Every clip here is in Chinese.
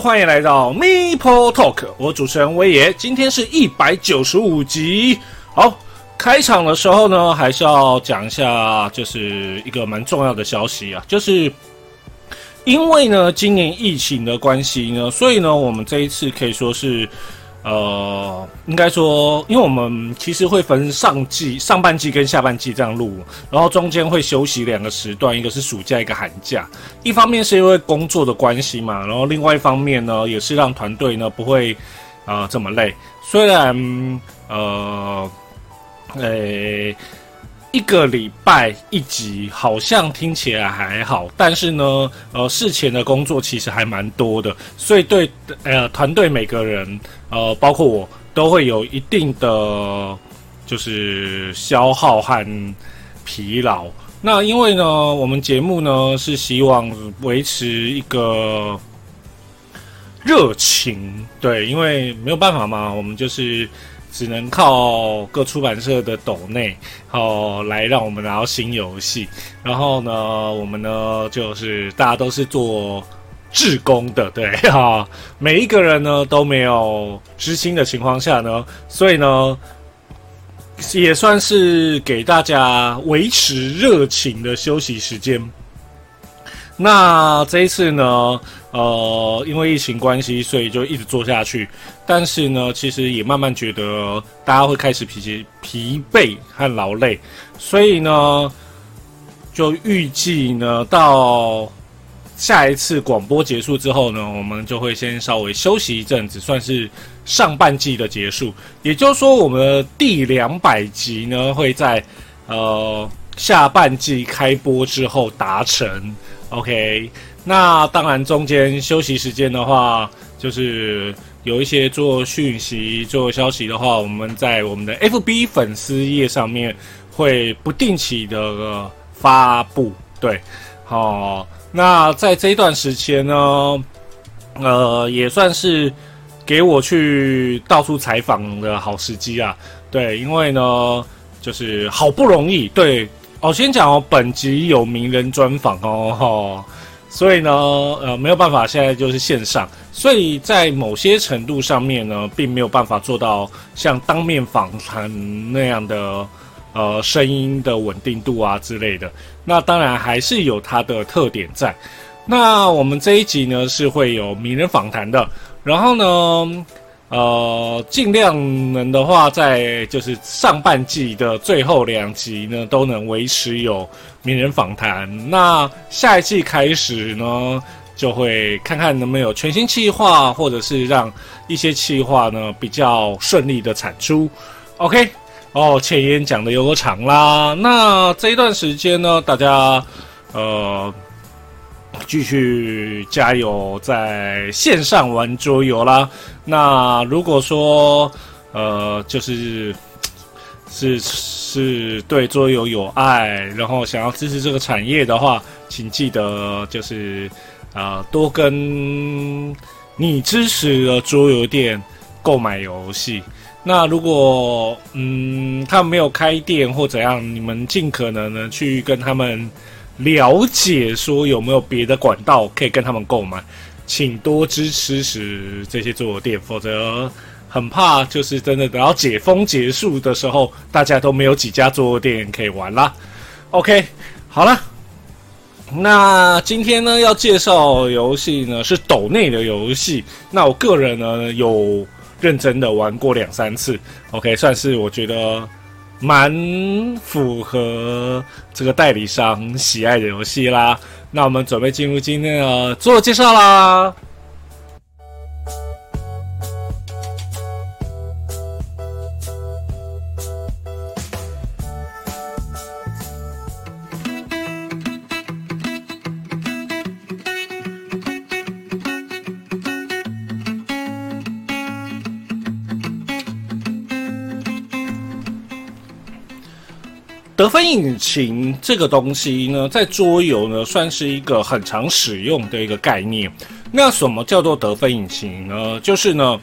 欢迎来到 Maple Talk，我主持人威爷，今天是一百九十五集。好，开场的时候呢，还是要讲一下，就是一个蛮重要的消息啊，就是因为呢，今年疫情的关系呢，所以呢，我们这一次可以说是。呃，应该说，因为我们其实会分上季、上半季跟下半季这样录，然后中间会休息两个时段，一个是暑假，一个寒假。一方面是因为工作的关系嘛，然后另外一方面呢，也是让团队呢不会啊这么累。虽然呃，诶。一个礼拜一集，好像听起来还好，但是呢，呃，事前的工作其实还蛮多的，所以对呃团队每个人，呃，包括我，都会有一定的就是消耗和疲劳。那因为呢，我们节目呢是希望维持一个热情，对，因为没有办法嘛，我们就是。只能靠各出版社的抖内，哦，来让我们拿到新游戏。然后呢，我们呢就是大家都是做志工的，对 哈，每一个人呢都没有知心的情况下呢，所以呢也算是给大家维持热情的休息时间。那这一次呢？呃，因为疫情关系，所以就一直做下去。但是呢，其实也慢慢觉得大家会开始疲疲惫和劳累，所以呢，就预计呢，到下一次广播结束之后呢，我们就会先稍微休息一阵子，算是上半季的结束。也就是说，我们的第两百集呢，会在呃下半季开播之后达成。OK。那当然，中间休息时间的话，就是有一些做讯息、做消息的话，我们在我们的 FB 粉丝页上面会不定期的发布。对，好，那在这一段时间呢，呃，也算是给我去到处采访的好时机啊。对，因为呢，就是好不容易。对，哦，先讲哦，本集有名人专访哦，哈。所以呢，呃，没有办法，现在就是线上，所以在某些程度上面呢，并没有办法做到像当面访谈那样的，呃，声音的稳定度啊之类的。那当然还是有它的特点在。那我们这一集呢，是会有名人访谈的，然后呢。呃，尽量能的话，在就是上半季的最后两集呢，都能维持有名人访谈。那下一季开始呢，就会看看能不能有全新企划，或者是让一些企划呢比较顺利的产出。OK，哦，前言讲的有个长啦。那这一段时间呢，大家呃。继续加油，在线上玩桌游啦。那如果说，呃，就是是是对桌游有爱，然后想要支持这个产业的话，请记得就是啊，多跟你支持的桌游店购买游戏。那如果嗯，他们没有开店或怎样，你们尽可能的去跟他们。了解说有没有别的管道可以跟他们购买，请多支持这些桌游店，否则很怕就是真的等到解封结束的时候，大家都没有几家桌游店可以玩啦。OK，好了，那今天呢要介绍游戏呢是斗内的游戏，那我个人呢有认真的玩过两三次，OK，算是我觉得。蛮符合这个代理商喜爱的游戏啦，那我们准备进入今天的自我介绍啦。引擎这个东西呢，在桌游呢算是一个很常使用的一个概念。那什么叫做得分引擎呢？就是呢，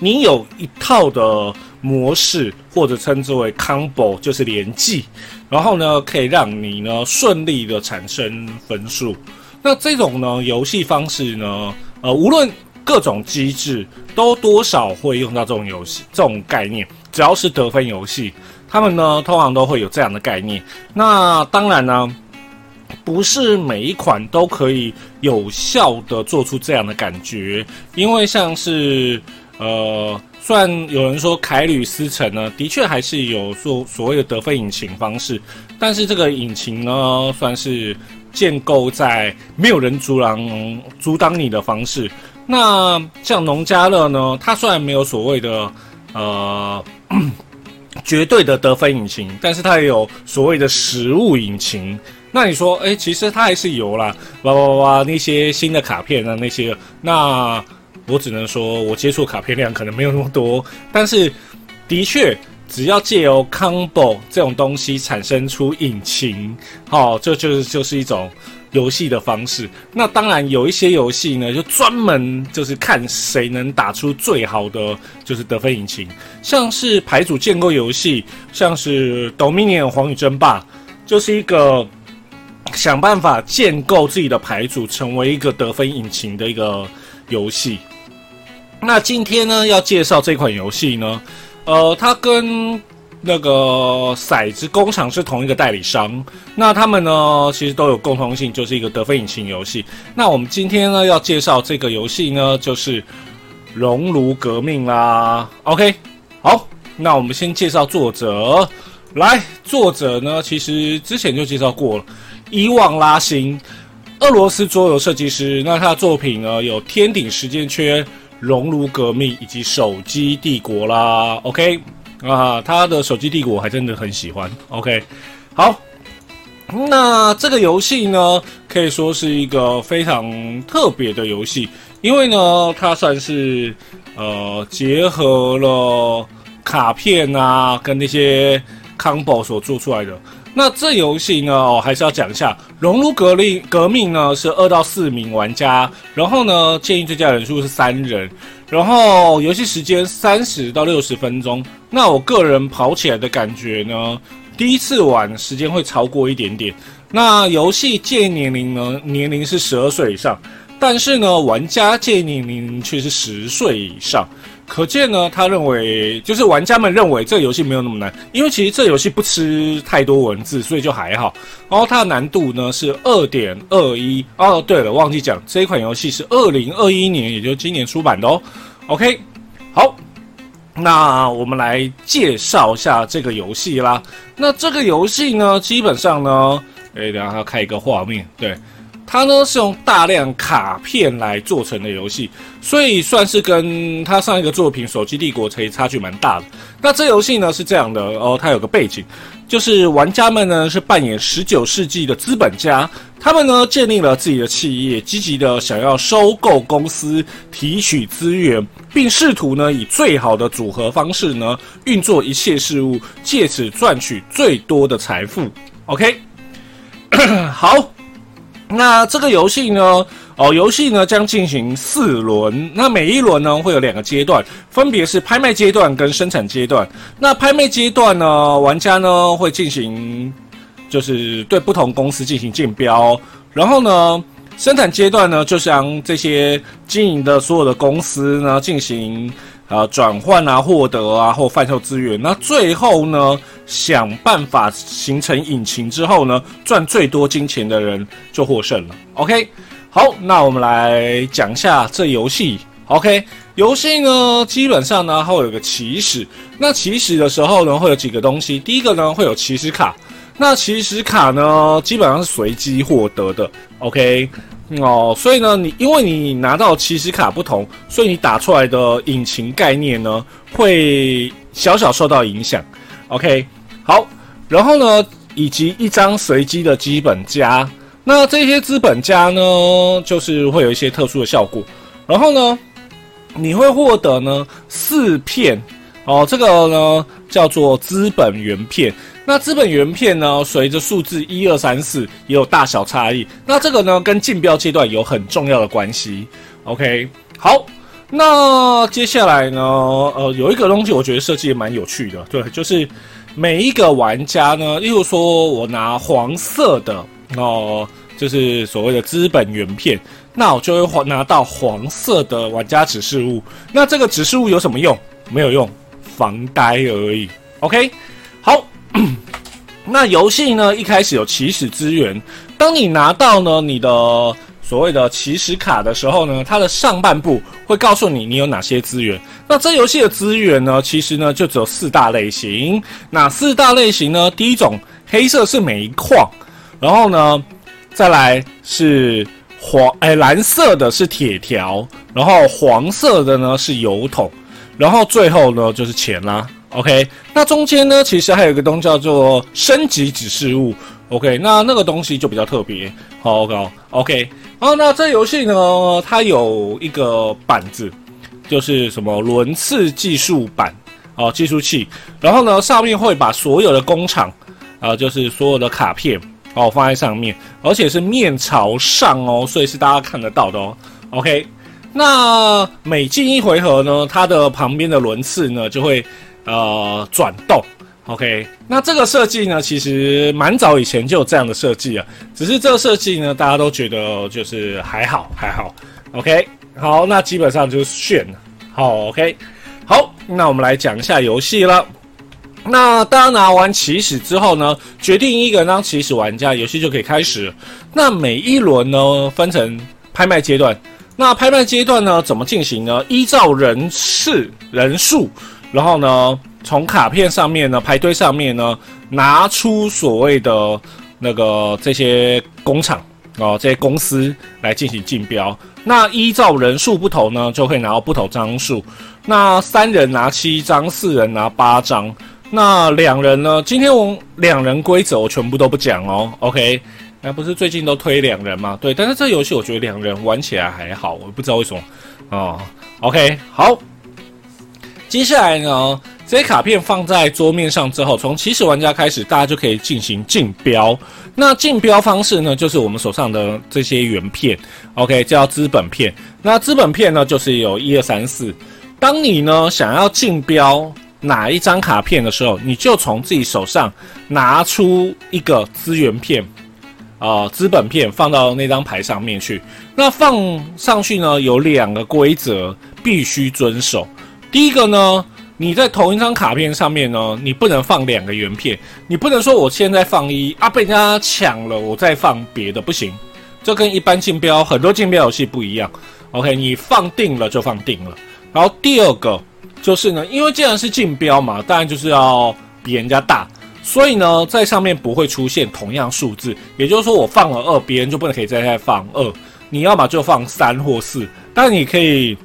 你有一套的模式，或者称之为 combo，就是连技，然后呢，可以让你呢顺利的产生分数。那这种呢游戏方式呢，呃，无论各种机制，都多少会用到这种游戏这种概念。只要是得分游戏，他们呢通常都会有这样的概念。那当然呢，不是每一款都可以有效的做出这样的感觉，因为像是呃。虽然有人说凯旅思城呢，的确还是有做所谓的得分引擎方式，但是这个引擎呢，算是建构在没有人阻挡阻挡你的方式。那像农家乐呢，它虽然没有所谓的呃绝对的得分引擎，但是它也有所谓的实物引擎。那你说，哎，其实它还是有啦，哇哇哇那些新的卡片啊，那些那。我只能说，我接触卡片量可能没有那么多，但是的确，只要借由 combo 这种东西产生出引擎，好，这就是就是一种游戏的方式。那当然有一些游戏呢，就专门就是看谁能打出最好的就是得分引擎，像是牌组建构游戏，像是 Dominion 皇宇争霸，就是一个想办法建构自己的牌组，成为一个得分引擎的一个游戏。那今天呢，要介绍这款游戏呢，呃，它跟那个骰子工厂是同一个代理商。那他们呢，其实都有共同性，就是一个得分引擎游戏。那我们今天呢，要介绍这个游戏呢，就是《熔炉革命》啦。OK，好，那我们先介绍作者。来，作者呢，其实之前就介绍过了，伊旺拉辛，俄罗斯桌游设计师。那他的作品呢，有《天顶时间圈》。熔炉革命以及手机帝国啦，OK 啊，他的手机帝国我还真的很喜欢，OK，好，那这个游戏呢，可以说是一个非常特别的游戏，因为呢，它算是呃结合了卡片啊跟那些 combo 所做出来的。那这游戏呢，哦，还是要讲一下，熔炉革命革命呢是二到四名玩家，然后呢建议最佳人数是三人，然后游戏时间三十到六十分钟。那我个人跑起来的感觉呢，第一次玩时间会超过一点点。那游戏建议年龄呢，年龄是十二岁以上，但是呢玩家建议年龄却是十岁以上。可见呢，他认为就是玩家们认为这游戏没有那么难，因为其实这游戏不吃太多文字，所以就还好。然后它的难度呢是二点二一。哦，对了，忘记讲，这一款游戏是二零二一年，也就是今年出版的哦。OK，好，那我们来介绍一下这个游戏啦。那这个游戏呢，基本上呢，哎，等下要开一个画面，对。它呢是用大量卡片来做成的游戏，所以算是跟它上一个作品《手机帝国》其实差距蛮大的。那这游戏呢是这样的哦，它有个背景，就是玩家们呢是扮演十九世纪的资本家，他们呢建立了自己的企业，积极的想要收购公司，提取资源，并试图呢以最好的组合方式呢运作一切事物，借此赚取最多的财富。OK，好。那这个游戏呢？哦，游戏呢将进行四轮，那每一轮呢会有两个阶段，分别是拍卖阶段跟生产阶段。那拍卖阶段呢，玩家呢会进行，就是对不同公司进行竞标，然后呢，生产阶段呢就将这些经营的所有的公司呢进行。啊，转换啊，获得啊，或贩售资源，那最后呢，想办法形成引擎之后呢，赚最多金钱的人就获胜了。OK，好，那我们来讲一下这游戏。OK，游戏呢，基本上呢，它会有个起始。那起始的时候呢，会有几个东西。第一个呢，会有起始卡。那起始卡呢，基本上是随机获得的。OK。哦，所以呢，你因为你拿到起始卡不同，所以你打出来的引擎概念呢，会小小受到影响。OK，好，然后呢，以及一张随机的基本家，那这些资本家呢，就是会有一些特殊的效果。然后呢，你会获得呢四片，哦，这个呢叫做资本原片。那资本原片呢？随着数字一二三四也有大小差异。那这个呢，跟竞标阶段有很重要的关系。OK，好，那接下来呢，呃，有一个东西我觉得设计也蛮有趣的，对，就是每一个玩家呢，例如说我拿黄色的哦就是所谓的资本原片，那我就会拿到黄色的玩家指示物。那这个指示物有什么用？没有用，防呆而已。OK，好。那游戏呢一开始有起始资源，当你拿到呢你的所谓的起始卡的时候呢，它的上半部会告诉你你有哪些资源。那这游戏的资源呢，其实呢就只有四大类型。那四大类型呢，第一种黑色是煤矿，然后呢再来是黄哎蓝色的是铁条，然后黄色的呢是油桶，然后最后呢就是钱啦。OK，那中间呢，其实还有一个东西叫做升级指示物。OK，那那个东西就比较特别。好，OK，OK。然后那这游戏呢，它有一个板子，就是什么轮次计数板哦，计数器。然后呢，上面会把所有的工厂啊，就是所有的卡片哦放在上面，而且是面朝上哦，所以是大家看得到的哦。OK，那每进一回合呢，它的旁边的轮次呢就会。呃，转动，OK，那这个设计呢，其实蛮早以前就有这样的设计啊，只是这个设计呢，大家都觉得就是还好还好，OK，好，那基本上就是炫了，好，OK，好，那我们来讲一下游戏了。那大家拿完起始之后呢，决定一个人当起始玩家，游戏就可以开始。那每一轮呢，分成拍卖阶段。那拍卖阶段呢，怎么进行呢？依照人次人数。然后呢，从卡片上面呢，排队上面呢，拿出所谓的那个这些工厂哦，这些公司来进行竞标。那依照人数不同呢，就会拿到不同张数。那三人拿七张，四人拿八张。那两人呢？今天我两人规则我全部都不讲哦。OK，那不是最近都推两人吗？对，但是这游戏我觉得两人玩起来还好，我不知道为什么哦。OK，好。接下来呢，这些卡片放在桌面上之后，从起始玩家开始，大家就可以进行竞标。那竞标方式呢，就是我们手上的这些原片，OK，叫资本片。那资本片呢，就是有一二三四。当你呢想要竞标哪一张卡片的时候，你就从自己手上拿出一个资源片，啊，资本片放到那张牌上面去。那放上去呢，有两个规则必须遵守。第一个呢，你在同一张卡片上面呢，你不能放两个圆片，你不能说我现在放一啊，被人家抢了，我再放别的，不行。这跟一般竞标很多竞标游戏不一样。OK，你放定了就放定了。然后第二个就是呢，因为既然是竞标嘛，当然就是要比人家大，所以呢，在上面不会出现同样数字。也就是说，我放了二，别人就不能可以再再放二。你要么就放三或四，但你可以。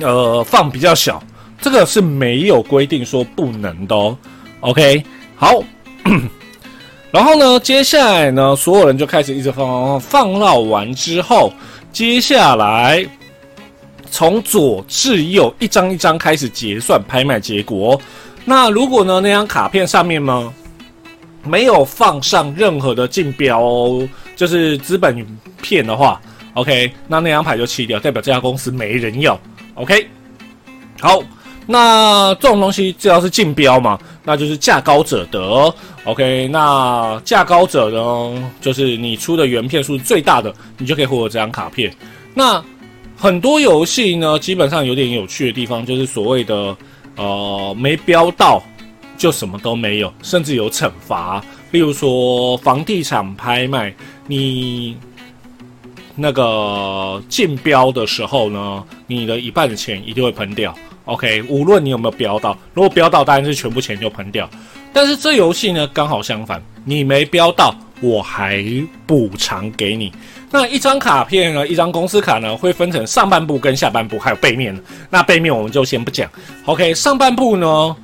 呃，放比较小，这个是没有规定说不能的哦。OK，好。然后呢，接下来呢，所有人就开始一直放，放放，放到完之后，接下来从左至右一张一张开始结算拍卖结果。那如果呢，那张卡片上面呢没有放上任何的竞标，就是资本片的话，OK，那那张牌就弃掉，代表这家公司没人要。OK，好，那这种东西只要是竞标嘛，那就是价高者得。OK，那价高者呢，就是你出的原片数最大的，你就可以获得这张卡片。那很多游戏呢，基本上有点有趣的地方，就是所谓的呃没标到就什么都没有，甚至有惩罚。例如说房地产拍卖，你。那个竞标的时候呢，你的一半的钱一定会喷掉。OK，无论你有没有标到，如果标到，当然是全部钱就喷掉。但是这游戏呢，刚好相反，你没标到，我还补偿给你。那一张卡片呢，一张公司卡呢，会分成上半部跟下半部，还有背面。那背面我们就先不讲。OK，上半部呢，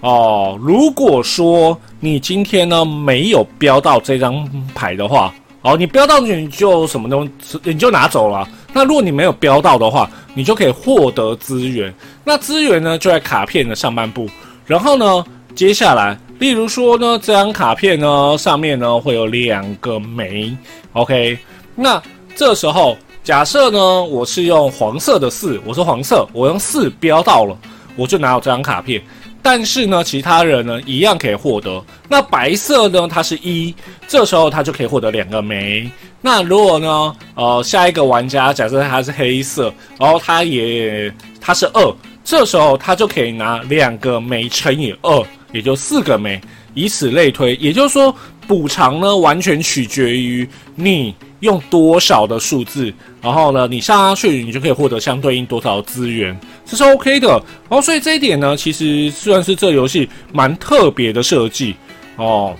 哦，如果说你今天呢没有标到这张牌的话。好，你标到你就什么东西你就拿走了。那如果你没有标到的话，你就可以获得资源。那资源呢就在卡片的上半部。然后呢，接下来，例如说呢，这张卡片呢上面呢会有两个枚。OK，那这时候假设呢我是用黄色的四，我说黄色，我用四标到了，我就拿到这张卡片。但是呢，其他人呢一样可以获得。那白色呢，它是一，这时候他就可以获得两个枚。那如果呢，呃，下一个玩家假设他是黑色，然后他也他是二，这时候他就可以拿两个枚乘以二，也就四个枚，以此类推。也就是说，补偿呢完全取决于你用多少的数字，然后呢，你上去你就可以获得相对应多少资源。这是 OK 的，然后所以这一点呢，其实算是这游戏蛮特别的设计哦，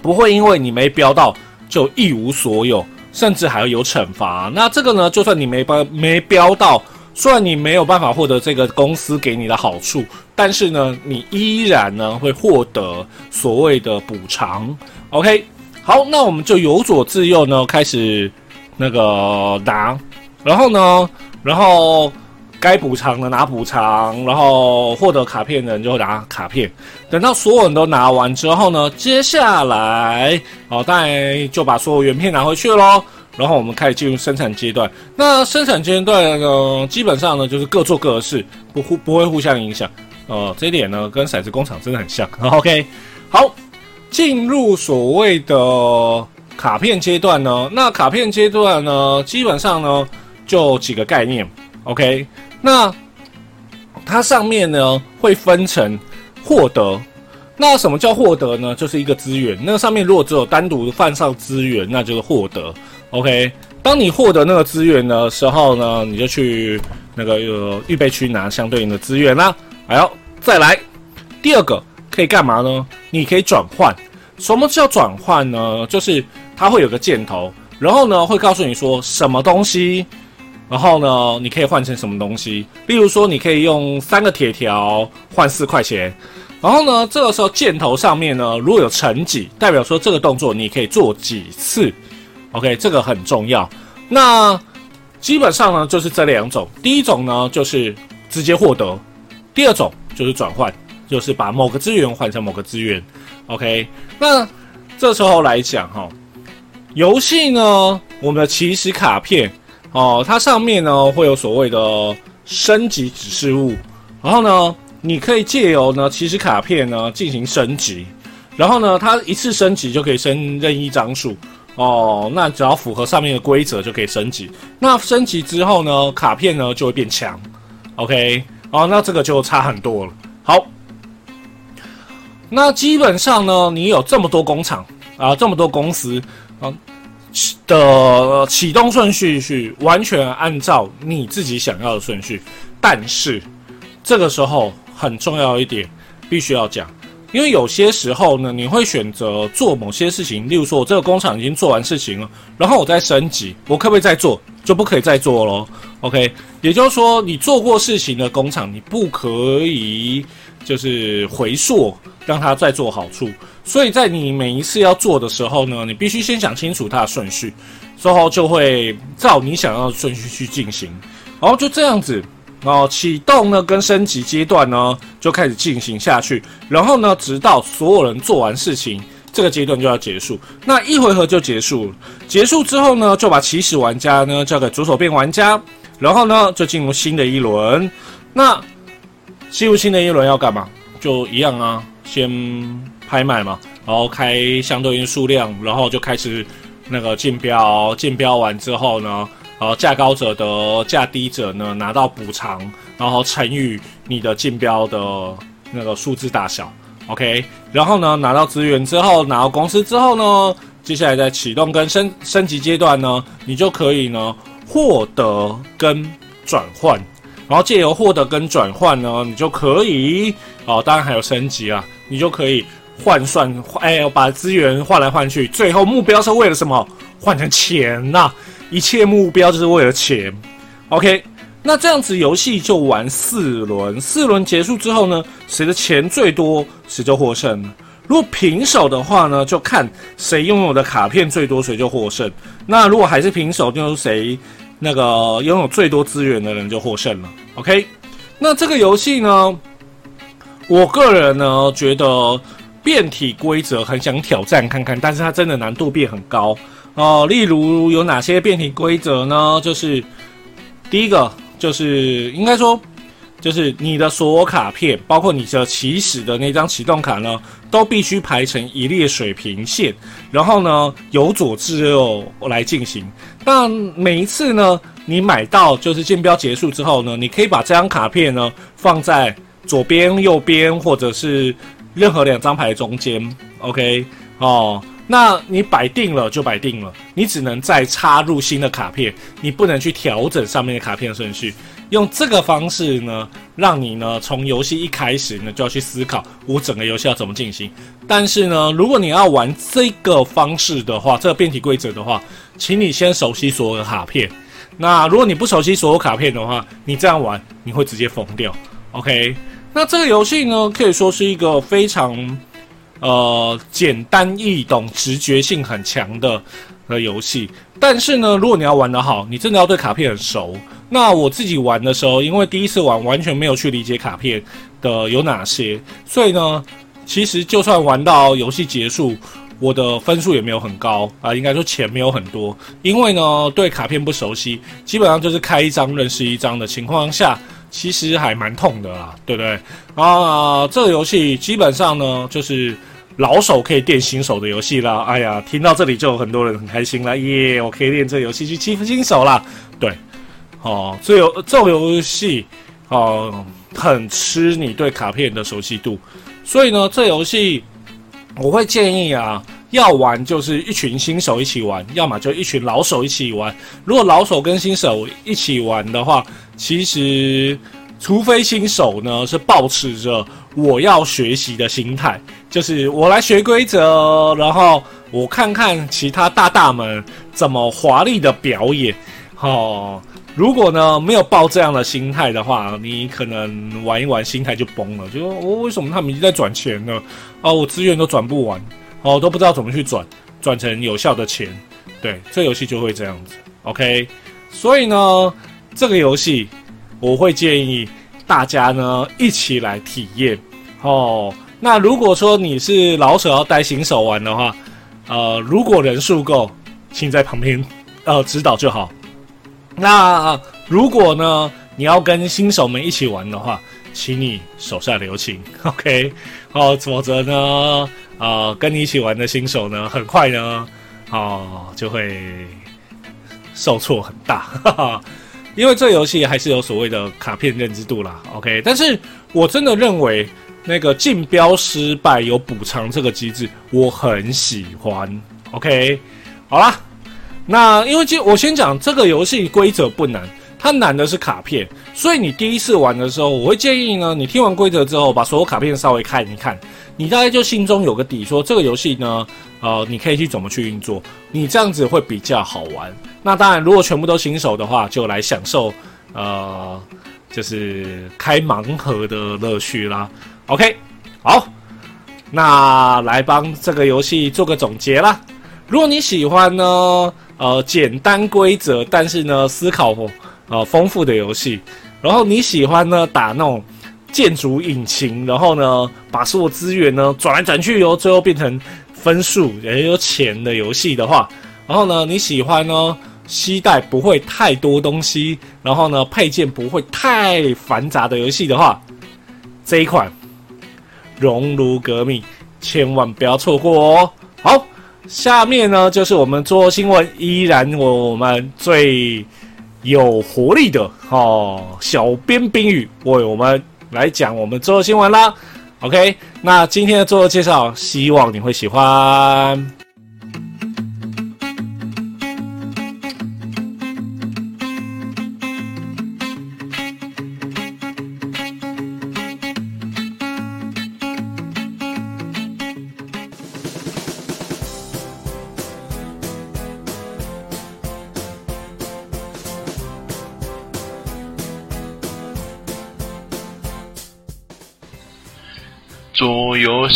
不会因为你没标到就一无所有，甚至还要有惩罚。那这个呢，就算你没标没标到，虽然你没有办法获得这个公司给你的好处，但是呢，你依然呢会获得所谓的补偿。OK，好，那我们就由左至右呢开始那个拿，然后呢，然后。该补偿的拿补偿，然后获得卡片的人就拿卡片。等到所有人都拿完之后呢，接下来哦，当然就把所有原片拿回去喽。然后我们开始进入生产阶段。那生产阶段呢，基本上呢就是各做各的事，不互不会互相影响。呃，这一点呢跟骰子工厂真的很像。OK，好，进入所谓的卡片阶段呢，那卡片阶段呢，基本上呢就几个概念。OK。那它上面呢会分成获得，那什么叫获得呢？就是一个资源。那上面如果只有单独放上资源，那就是获得。OK，当你获得那个资源的时候呢，你就去那个有预备区拿相对应的资源啦。还要再来第二个可以干嘛呢？你可以转换。什么叫转换呢？就是它会有个箭头，然后呢会告诉你说什么东西。然后呢，你可以换成什么东西？例如说，你可以用三个铁条换四块钱。然后呢，这个时候箭头上面呢，如果有乘几，代表说这个动作你可以做几次。OK，这个很重要。那基本上呢，就是这两种。第一种呢，就是直接获得；第二种就是转换，就是把某个资源换成某个资源。OK，那这时候来讲哈，游戏呢，我们的起始卡片。哦，它上面呢会有所谓的升级指示物，然后呢，你可以借由呢起始卡片呢进行升级，然后呢，它一次升级就可以升任意张数哦，那只要符合上面的规则就可以升级。那升级之后呢，卡片呢就会变强，OK，哦，那这个就差很多了。好，那基本上呢，你有这么多工厂啊，这么多公司啊。的启动顺序是完全按照你自己想要的顺序，但是这个时候很重要一点，必须要讲，因为有些时候呢，你会选择做某些事情，例如说我这个工厂已经做完事情了，然后我再升级，我可不可以再做？就不可以再做喽。OK，也就是说，你做过事情的工厂，你不可以就是回溯，让它再做好处。所以在你每一次要做的时候呢，你必须先想清楚它的顺序，之后就会照你想要的顺序去进行，然后就这样子，然后，启动呢跟升级阶段呢就开始进行下去，然后呢，直到所有人做完事情，这个阶段就要结束，那一回合就结束。结束之后呢，就把起始玩家呢交给左手边玩家，然后呢就进入新的一轮。那进入新的一轮要干嘛？就一样啊，先。拍卖嘛，然后开相对应数量，然后就开始那个竞标，竞标完之后呢，然后价高者得，价低者呢拿到补偿，然后乘以你的竞标的那个数字大小，OK，然后呢拿到资源之后，拿到公司之后呢，接下来在启动跟升升级阶段呢，你就可以呢获得跟转换，然后借由获得跟转换呢，你就可以哦，当然还有升级啊，你就可以。换算，哎，把资源换来换去，最后目标是为了什么？换成钱呐！一切目标就是为了钱。OK，那这样子游戏就玩四轮，四轮结束之后呢，谁的钱最多，谁就获胜。如果平手的话呢，就看谁拥有的卡片最多，谁就获胜。那如果还是平手，就是谁那个拥有最多资源的人就获胜了。OK，那这个游戏呢，我个人呢觉得。变体规则很想挑战看看，但是它真的难度变很高哦。例如有哪些变体规则呢？就是第一个就是应该说就是你的所有卡片，包括你的起始的那张启动卡呢，都必须排成一列水平线，然后呢由左至右来进行。那每一次呢，你买到就是竞标结束之后呢，你可以把这张卡片呢放在左边、右边，或者是任何两张牌中间。OK，哦。那你摆定了就摆定了，你只能再插入新的卡片，你不能去调整上面的卡片顺序。用这个方式呢，让你呢从游戏一开始呢就要去思考我整个游戏要怎么进行。但是呢，如果你要玩这个方式的话，这个变体规则的话，请你先熟悉所有的卡片。那如果你不熟悉所有卡片的话，你这样玩你会直接疯掉。OK，那这个游戏呢，可以说是一个非常。呃，简单易懂、直觉性很强的的游戏，但是呢，如果你要玩得好，你真的要对卡片很熟。那我自己玩的时候，因为第一次玩，完全没有去理解卡片的有哪些，所以呢，其实就算玩到游戏结束，我的分数也没有很高啊，应该说钱没有很多，因为呢，对卡片不熟悉，基本上就是开一张认识一张的情况下。其实还蛮痛的啦，对不对？啊，这个游戏基本上呢，就是老手可以练新手的游戏啦。哎呀，听到这里就有很多人很开心了，耶！我可以练这个游戏去欺负新手啦。对，哦，这游这种游戏哦，很吃你对卡片的熟悉度，所以呢，这游戏我会建议啊。要玩就是一群新手一起玩，要么就一群老手一起玩。如果老手跟新手一起玩的话，其实除非新手呢是保持着我要学习的心态，就是我来学规则，然后我看看其他大大们怎么华丽的表演。哦，如果呢没有抱这样的心态的话，你可能玩一玩心态就崩了，就说我为什么他们一直在转钱呢？哦，我资源都转不完。哦，都不知道怎么去转，转成有效的钱，对，这游戏就会这样子，OK。所以呢，这个游戏我会建议大家呢一起来体验。哦，那如果说你是老手要带新手玩的话，呃，如果人数够，请在旁边呃指导就好。那如果呢你要跟新手们一起玩的话，请你手下留情，OK。哦，否则呢？啊，跟你一起玩的新手呢，很快呢，哦，就会受挫很大，哈哈，因为这游戏还是有所谓的卡片认知度啦。OK，但是我真的认为那个竞标失败有补偿这个机制，我很喜欢。OK，好啦，那因为就我先讲这个游戏规则不难。它难的是卡片，所以你第一次玩的时候，我会建议呢，你听完规则之后，把所有卡片稍微看一看，你大概就心中有个底，说这个游戏呢，呃，你可以去怎么去运作，你这样子会比较好玩。那当然，如果全部都新手的话，就来享受，呃，就是开盲盒的乐趣啦。OK，好，那来帮这个游戏做个总结啦。如果你喜欢呢，呃，简单规则，但是呢，思考。呃，丰富的游戏，然后你喜欢呢打那种建筑引擎，然后呢把所有资源呢转来转去，然后最后变成分数也有钱的游戏的话，然后呢你喜欢呢携带不会太多东西，然后呢配件不会太繁杂的游戏的话，这一款《熔炉革命》千万不要错过哦。好，下面呢就是我们做新闻依然我们最。有活力的哦，小编冰雨为我们来讲我们做新闻啦。OK，那今天的做介绍，希望你会喜欢。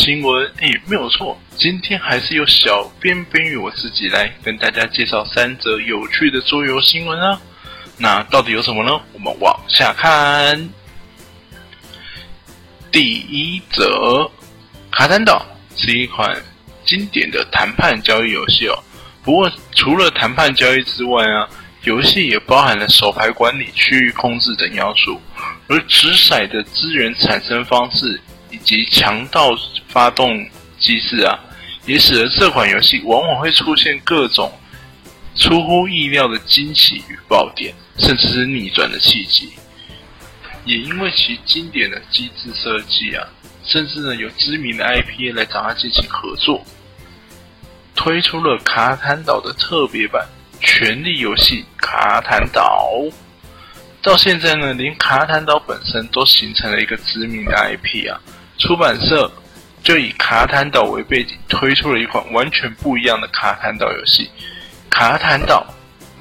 新闻，哎，没有错，今天还是由小编编语我自己来跟大家介绍三则有趣的桌游新闻啊。那到底有什么呢？我们往下看。第一则，卡坦岛是一款经典的谈判交易游戏哦。不过，除了谈判交易之外啊，游戏也包含了手牌管理、区域控制等要素。而掷骰的资源产生方式以及强盗发动机制啊，也使得这款游戏往往会出现各种出乎意料的惊喜与爆点，甚至是逆转的契机。也因为其经典的机制设计啊，甚至呢有知名的 IP 来找他进行合作，推出了卡坦岛的特别版《权力游戏卡坦岛》。到现在呢，连卡坦岛本身都形成了一个知名的 IP 啊！出版社就以卡坦岛为背景，推出了一款完全不一样的卡坦岛游戏——卡坦岛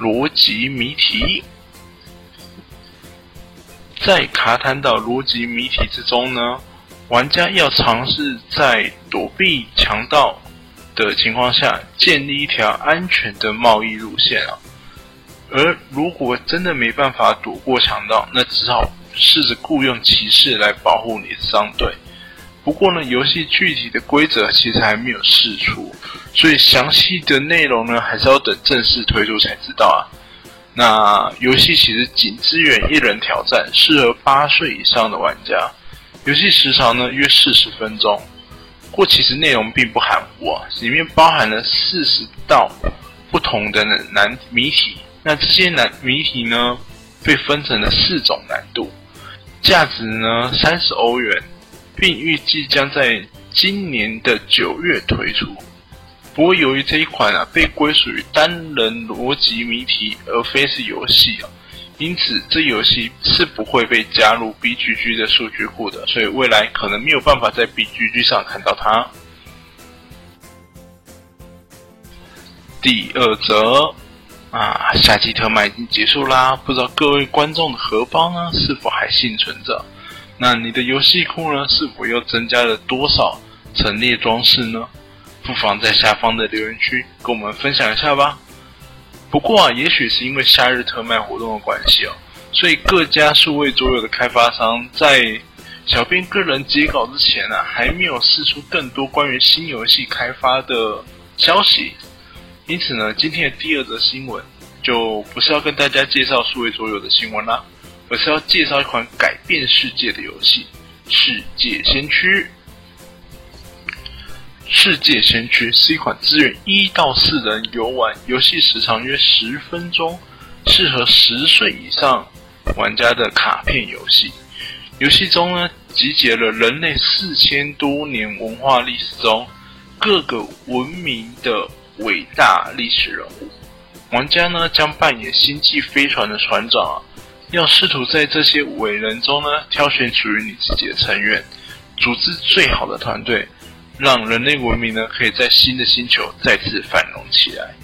逻辑谜题。在卡坦岛逻辑谜题之中呢，玩家要尝试在躲避强盗的情况下，建立一条安全的贸易路线啊。而如果真的没办法躲过强盗，那只好试着雇佣骑士来保护你的商队。不过呢，游戏具体的规则其实还没有释出，所以详细的内容呢，还是要等正式推出才知道啊。那游戏其实仅支援一人挑战，适合八岁以上的玩家。游戏时长呢约四十分钟，不过其实内容并不含糊啊，里面包含了四十道不同的难谜题。那这些难谜题呢，被分成了四种难度，价值呢三十欧元，并预计将在今年的九月推出。不过由于这一款啊被归属于单人逻辑谜题，而非是游戏啊，因此这游戏是不会被加入 BGG 的数据库的，所以未来可能没有办法在 BGG 上看到它。第二则。啊，夏季特卖已经结束啦，不知道各位观众的荷包呢是否还幸存着？那你的游戏库呢是否又增加了多少陈列装饰呢？不妨在下方的留言区跟我们分享一下吧。不过啊，也许是因为夏日特卖活动的关系哦，所以各家数位桌游的开发商在小编个人截稿之前呢，还没有释出更多关于新游戏开发的消息。因此呢，今天的第二则新闻就不是要跟大家介绍数位桌游的新闻啦，我是要介绍一款改变世界的游戏《世界先驱》。《世界先驱》是一款支援一到四人游玩，游戏时长约十分钟，适合十岁以上玩家的卡片游戏。游戏中呢，集结了人类四千多年文化历史中各个文明的。伟大历史人物，玩家呢将扮演星际飞船的船长啊，要试图在这些伟人中呢挑选属于你自己的成员，组织最好的团队，让人类文明呢可以在新的星球再次繁荣起来。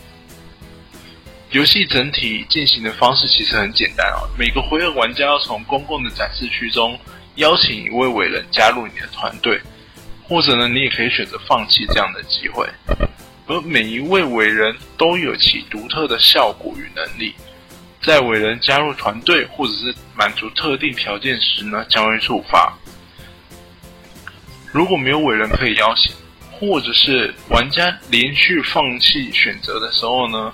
游戏整体进行的方式其实很简单啊，每个回合玩家要从公共的展示区中邀请一位伟人加入你的团队，或者呢你也可以选择放弃这样的机会。而每一位伟人都有其独特的效果与能力，在伟人加入团队或者是满足特定条件时呢，将会触发。如果没有伟人可以邀请，或者是玩家连续放弃选择的时候呢，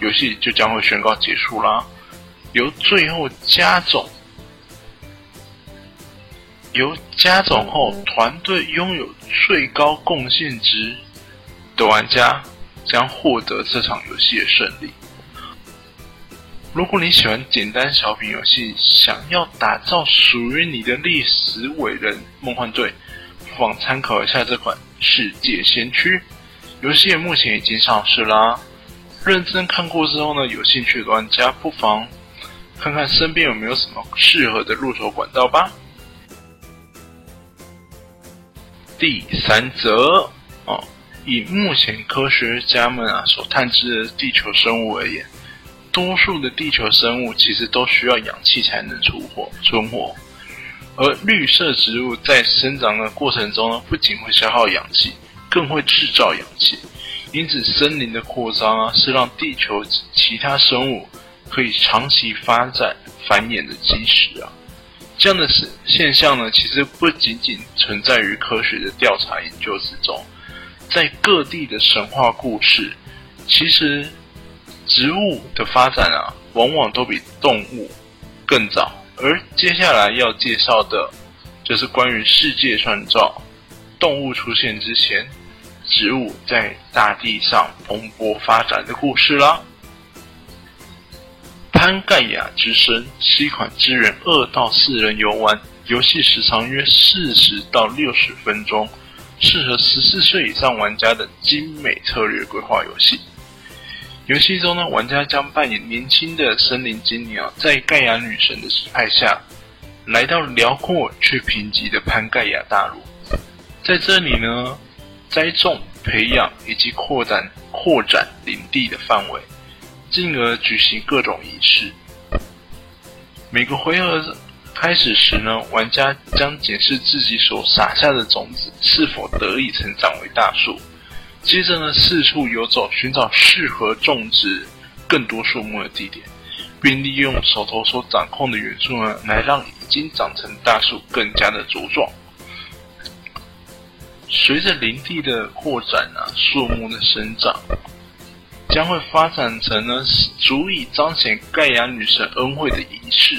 游戏就将会宣告结束啦。由最后加总，由加总后团队拥有最高贡献值。的玩家将获得这场游戏的胜利。如果你喜欢简单小品游戏，想要打造属于你的历史伟人梦幻队，不妨参考一下这款《世界先驱》游戏。目前已经上市啦。认真看过之后呢，有兴趣的玩家不妨看看身边有没有什么适合的入手管道吧。第三则哦。以目前科学家们啊所探知的地球生物而言，多数的地球生物其实都需要氧气才能存活。存活，而绿色植物在生长的过程中呢，不仅会消耗氧气，更会制造氧气。因此，森林的扩张啊，是让地球其他生物可以长期发展繁衍的基石啊。这样的现现象呢，其实不仅仅存在于科学的调查研究之中。在各地的神话故事，其实植物的发展啊，往往都比动物更早，而接下来要介绍的，就是关于世界创造、动物出现之前，植物在大地上蓬勃发展的故事啦。潘盖亚之声是一款支援二到四人游玩，游戏时长约四十到六十分钟，适合十四岁以上玩家的精美策略规划游戏。游戏中呢，玩家将扮演年轻的森林精灵啊，在盖亚女神的指派下，来到辽阔却贫瘠的潘盖亚大陆，在这里呢，栽种、培养以及扩展扩展领地的范围。进而举行各种仪式。每个回合开始时呢，玩家将检视自己所撒下的种子是否得以成长为大树。接着呢，四处游走，寻找适合种植更多树木的地点，并利用手头所掌控的元素呢，来让已经长成大树更加的茁壮。随着林地的扩展啊，树木的生长。将会发展成呢足以彰显盖亚女神恩惠的仪式，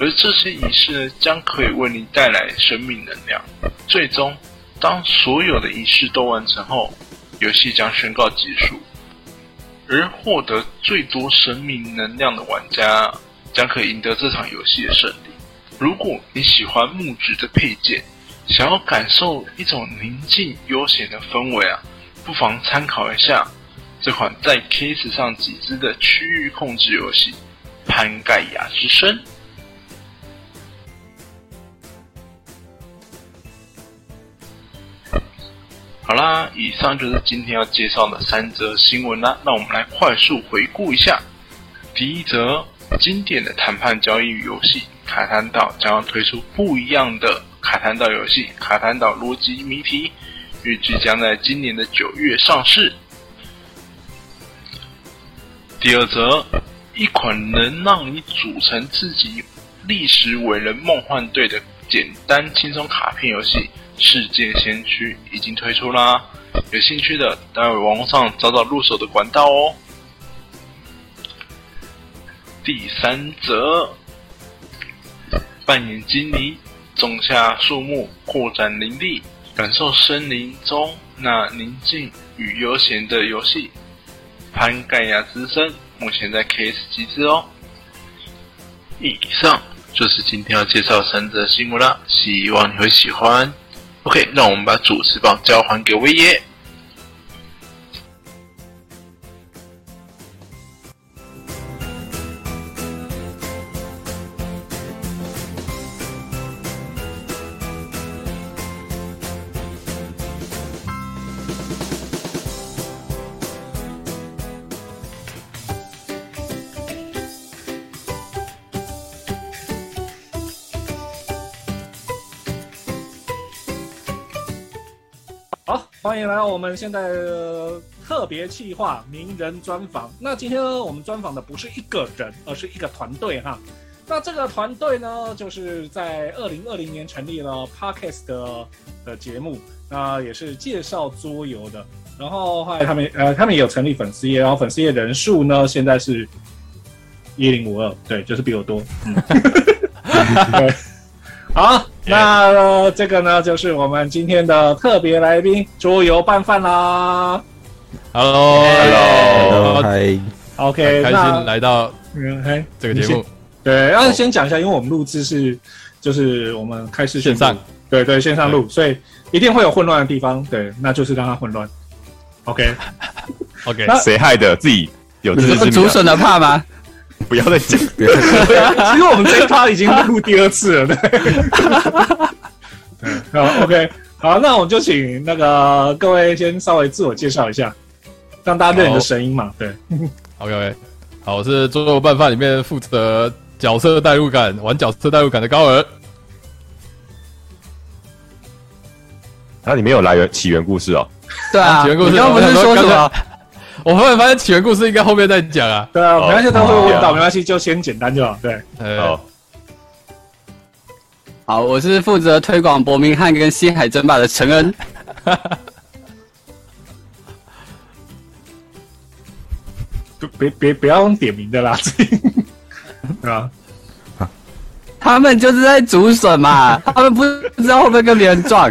而这些仪式呢将可以为你带来生命能量。最终，当所有的仪式都完成后，游戏将宣告结束，而获得最多生命能量的玩家将可以赢得这场游戏的胜利。如果你喜欢木质的配件，想要感受一种宁静悠闲的氛围啊，不妨参考一下。这款在 Case 上集资的区域控制游戏《潘盖亚之声》。以上就是今天要介绍的三则新闻啦。那我们来快速回顾一下。第一则，经典的谈判交易游戏《卡坦岛》将要推出不一样的卡坦岛游戏《卡坦岛逻辑谜题》，预计将在今年的九月上市。第二则，一款能让你组成自己历史伟人梦幻队的简单轻松卡片游戏《世界先驱》已经推出啦！有兴趣的，待会网络上找找入手的管道哦。第三则，扮演精灵，种下树木，扩展林地，感受森林中那宁静与悠闲的游戏。潘盖亚之声目前在 KS 集资哦。以上就是今天要介绍三则新闻啦，希望你会喜欢。OK，那我们把主持棒交还给威爷。欢迎来到我们现在的特别企划名人专访。那今天呢，我们专访的不是一个人，而是一个团队哈。那这个团队呢，就是在二零二零年成立了 Podcast 的的节目，那也是介绍桌游的。然后后来他们呃，他们也有成立粉丝页，然后粉丝页人数呢，现在是一零五二，对，就是比我多。嗯，对，好。那这个呢，就是我们今天的特别来宾桌游拌饭啦。Hello，Hello，嗨，OK，开心来到嗯，这个节目。对，要先讲一下，因为我们录制是就是我们开始线上，对对，线上录，所以一定会有混乱的地方。对，那就是让它混乱。OK，OK，谁害的？自己有自知竹笋的怕吗？不要再讲，其实我们这一趴已经录第二次了，对。好，OK，好，那我们就请那个各位先稍微自我介绍一下，让大家认你的声音嘛。对，OK，好，我是桌游拌饭里面负责角色代入感、玩角色代入感的高尔。它里面有来源起源故事哦。对啊，起源故事。你刚不是说什么？我忽然发现起源故事应该后面再讲啊。对啊，没关系，他会问到，没关系，就先简单就好。对，好。好，我是负责推广伯明翰跟西海争霸的陈恩。别别不要用点名的啦，啊。他们就是在竹笋嘛，他们不不知道会不会跟别人撞。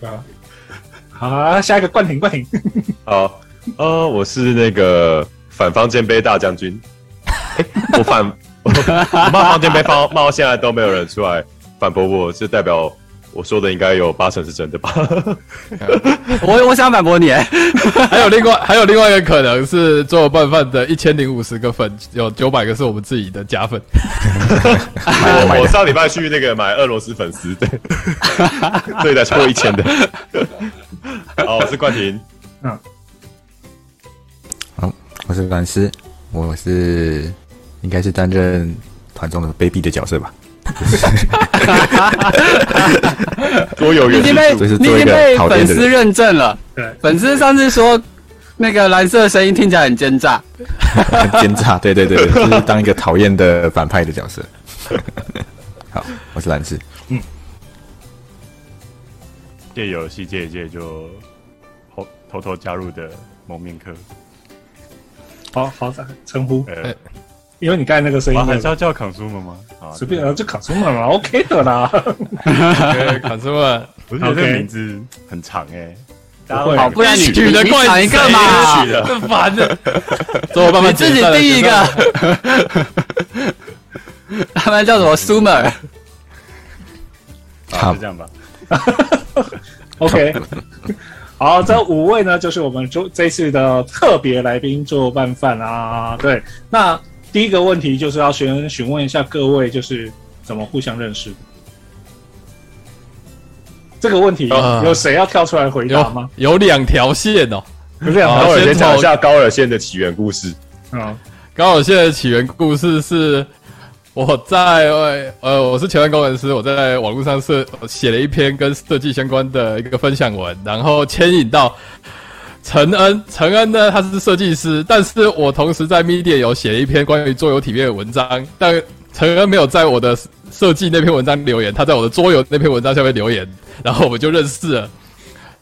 啊好啊，下一个冠廷，冠廷，好，呃，我是那个反方肩背大将军。诶 我反 我我骂方肩背方骂到现在都没有人出来反驳我，就代表我说的应该有八成是真的吧？我我想反驳你，还有另外还有另外一个可能是做拌饭的一千零五十个粉，有九百个是我们自己的假粉。我我上礼拜去那个买俄罗斯粉丝，对，所以才超过一千的。好，我是冠廷。好，我是蓝斯，我是应该是担任团中的卑鄙的角色吧？多有元你已经被这是你已做一个经被粉丝认证了。对，粉丝上次说那个蓝色的声音听起来很奸诈，很 奸诈，对对对对，就是当一个讨厌的反派的角色。好，我是蓝斯，借游戏界一界就偷偷偷加入的蒙面客，好好称呼，呃，因为你刚才那个声音我还那个，是要叫 consumer 吗？啊，随便啊就卡出门嘛，OK 的啦。对，看出了我觉得这个名字很长哎，好，不然你取的你怪讲一个嘛，更烦的。做我爸爸你自己定一个。他们叫什么 Sumer？啊，好就这样吧。OK，好，这五位呢，就是我们这这次的特别来宾做拌饭啊。对，那第一个问题就是要询询问一下各位，就是怎么互相认识的？这个问题啊有谁要跳出来回答吗？有有两条线哦。有这样好吗？高尔先讲一下高尔线的起源故事。嗯高尔线的起源故事是我在呃，我是前端工程师，我在网络上设写了一篇跟设计相关的一个分享文，然后牵引到陈恩。陈恩呢，他是设计师，但是我同时在 Media 有写了一篇关于桌游体验的文章，但陈恩没有在我的设计那篇文章留言，他在我的桌游那篇文章下面留言，然后我们就认识了。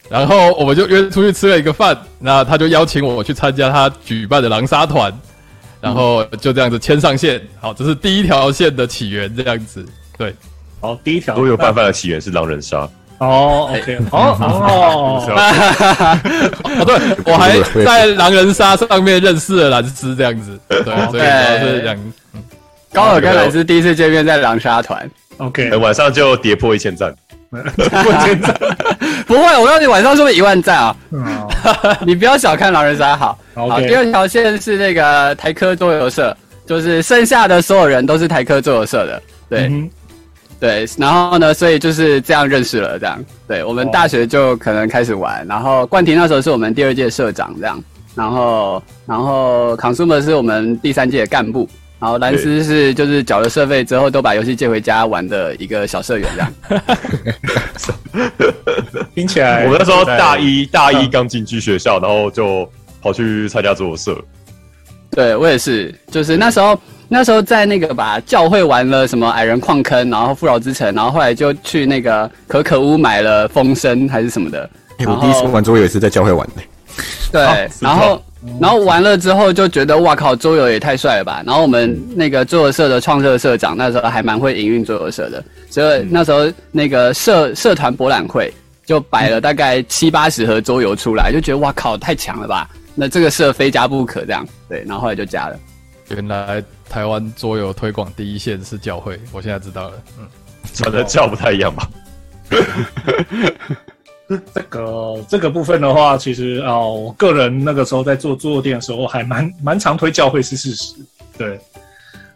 然后我们就约出去吃了一个饭，那他就邀请我去参加他举办的狼杀团，然后就这样子牵上线。好，这是第一条线的起源，这样子。对，好，第一条。多有拌饭的起源是狼人杀，哦，OK，哦哦，哦，对，我还在狼人杀上面认识了蓝斯，这样子。对，所以是两高尔跟蓝斯第一次见面在狼杀团，OK，呃晚上就跌破一千赞。我现在 不会，我告诉你晚上说不定一万赞啊！嗯 你不要小看狼人杀好。好，第二条线是那个台科桌游社，就是剩下的所有人都是台科桌游社的，对、嗯对。然后呢，所以就是这样认识了，这样。对我们大学就可能开始玩，然后冠廷那时候是我们第二届社长这样，然后然后 consumer 是我们第三届的干部。然后蓝斯是就是缴了社费之后都把游戏借回家玩的一个小社员这样。听起来我那时候大一大一刚进去学校，然后就跑去参加桌游社。对我也是，就是那时候那时候在那个把教会玩了什么矮人矿坑，然后富饶之城，然后后来就去那个可可屋买了风声还是什么的。哎我第一次玩桌游也是在教会玩的，对，然后然后完了之后就觉得哇靠，桌游也太帅了吧！然后我们那个桌游社的创社社长那时候还蛮会营运桌游社的，所以那时候那个社社团博览会就摆了大概七八十盒桌游出来，就觉得哇靠，太强了吧！那这个社非加不可这样，对，然后后来就加了。原来台湾桌游推广第一线是教会，我现在知道了。嗯，可能教不太一样吧？这个这个部分的话，其实哦，我个人那个时候在做桌游店的时候，还蛮蛮常推教会是事实。对，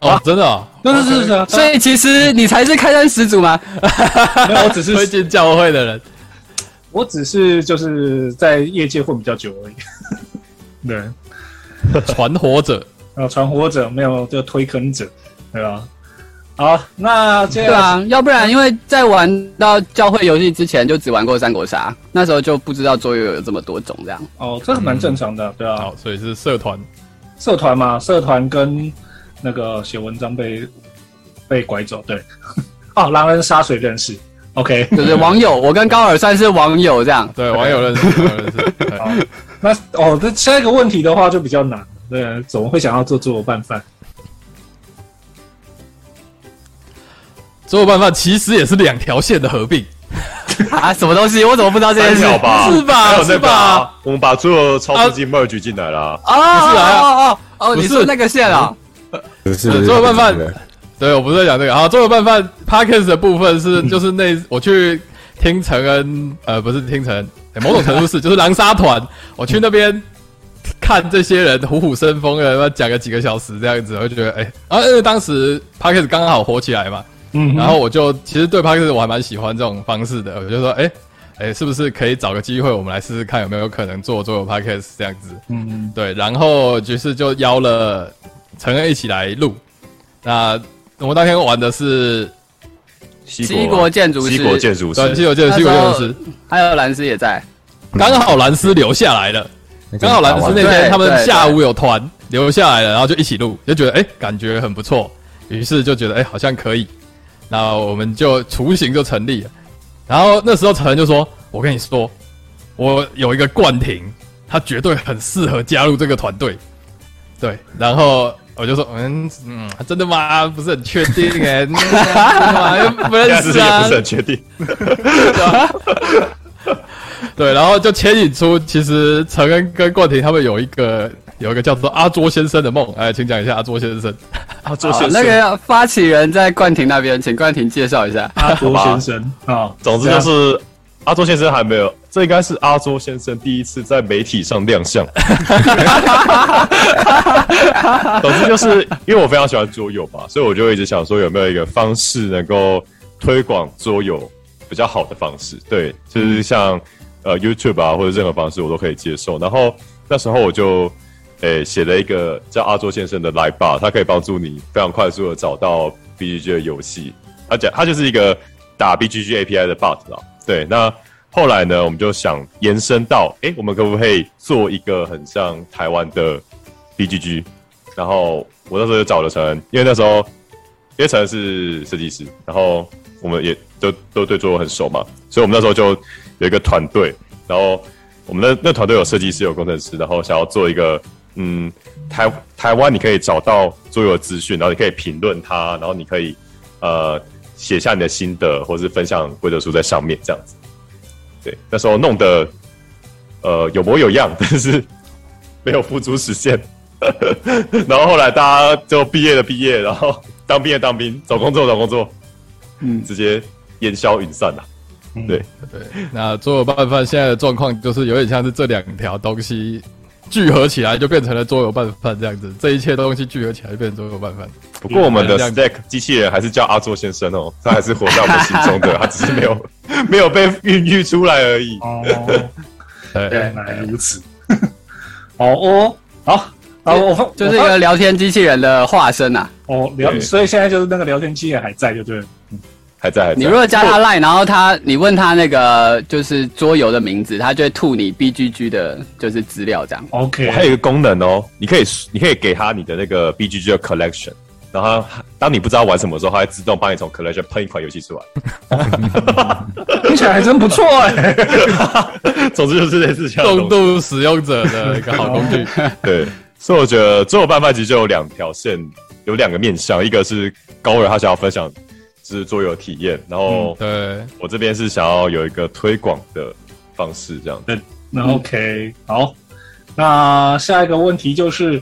哦，真的、哦，那是是啊，所以其实你才是开山始祖吗？没有，我只是 推荐教会的人。我只是就是在业界混比较久而已。对，传活者，啊，传火者没有这个推坑者，对吧？好，那接下来对啊，要不然因为在玩到教会游戏之前就只玩过三国杀，那时候就不知道桌游有这么多种这样。哦，这个蛮正常的，对啊。好，所以是社团。社团嘛，社团跟那个写文章被被拐走，对。哦，狼人杀谁认识？OK，就是网友，我跟高尔算是网友这样。对，网友认识，网友认识。对好，那哦，这下一个问题的话就比较难，对，怎么会想要做做拌饭？桌游拌饭其实也是两条线的合并，啊，什么东西？我怎么不知道这件事？三条吧？是吧那个是吧啊，我们把所有超市机 merge 进来了。哦哦哦哦哦，你是那个线啊？不是呃桌游拌饭对，我不是在讲这个。好，桌游拌饭 podcast 的部分是 就是那我去听陈恩，呃，不是听陈某种程度是 就是狼杀团，我去那边看这些人虎虎生风的，讲个几个小时这样子，我就觉得哎，然后因为当时 podcast 刚好火起来嘛，嗯，然后我就其实对 podcast 我还蛮喜欢这种方式的，我就说哎。哎，是不是可以找个机会，我们来试试看有没有可能做桌游 podcast 这样子？嗯，对，然后就是就邀了陈恩一起来录。那我们当天玩的是西国建筑师。西国建筑西游记的西国建筑师，还有兰斯也在。刚好兰斯留下来了，刚好兰斯那天他们下午有团留下来了，然后就一起录，就觉得哎、感觉很不错，于是就觉得哎、好像可以，那我们就雏形就成立了。然后那时候陈恩就说：“我跟你说，我有一个冠廷，他绝对很适合加入这个团队。”对，然后我就说：“嗯嗯，真的吗？不是很确定哎？不认识不是。很确定。对，然后就牵引出，其实陈恩跟冠廷他们有一个有一个叫做阿卓先生的梦。哎，请讲一下阿卓先生。阿卓先生。那个发起人在冠廷那边，请冠廷介绍一下。阿卓先生啊，总之就是阿卓先生还没有，这应该是阿卓先生第一次在媒体上亮相。总之就是因为我非常喜欢桌游嘛，所以我就一直想说有没有一个方式能够推广桌游比较好的方式。对，就是像呃 YouTube 啊或者任何方式我都可以接受。然后那时候我就诶写、了一个叫阿卓先生的 Live Bar，它可以帮助你非常快速的找到 BGG 的游戏。它讲它就是一个打 BGG API 的 bot 啦。对，那后来呢，我们就想延伸到，诶，我们可不可以做一个很像台湾的 BGG？然后我那时候就找了陈，因为那时候因为陈是设计师，然后我们也都都对桌游很熟嘛，所以我们那时候就有一个团队，然后我们那那团队有设计师，有工程师，然后想要做一个嗯台台湾你可以找到桌游的资讯，然后你可以评论它，然后你可以呃写下你的心得，或是分享规则书在上面这样子。对，那时候弄得呃有模有样，但是没有付诸实现。然后后来大家就毕业的毕业，然后当兵的当兵，找工作找工作，嗯，直接烟消云散了。对，对，那桌游拌饭现在的状况就是有点像是这两条东西聚合起来，就变成了桌游拌饭这样子。这一切东西聚合起来就变成桌游拌饭。不过我们的 Stack 机器人还是叫阿座先生哦，他还是活在我们心中的，他只是没有 没有被孕育出来而已。哦，原来如此。好哦，好，好，我就是一个聊天机器人的化身啊。哦聊，所以现在就是那个聊天机器人还在，就对了。还在，还在。你如果加他 line，然后他你问他那个就是桌游的名字，他就会吐你 BGG 的就是资料这样。OK，我还有一个功能哦，你可以你可以给他你的那个 BGG 的 collection，然后他当你不知道玩什么的时候，他会自动帮你从 collection 喷一款游戏出来。听起来还真不错哎。总之就是类似这样的重。度使用者的一个好工具。对，所以我觉得桌游拌饭其实就有两条线，有两个面向，一个是高尔他想要分享就是桌游体验，然后对，我这边是想要有一个推广的方式，这样子。那 OK，好，那下一个问题就是，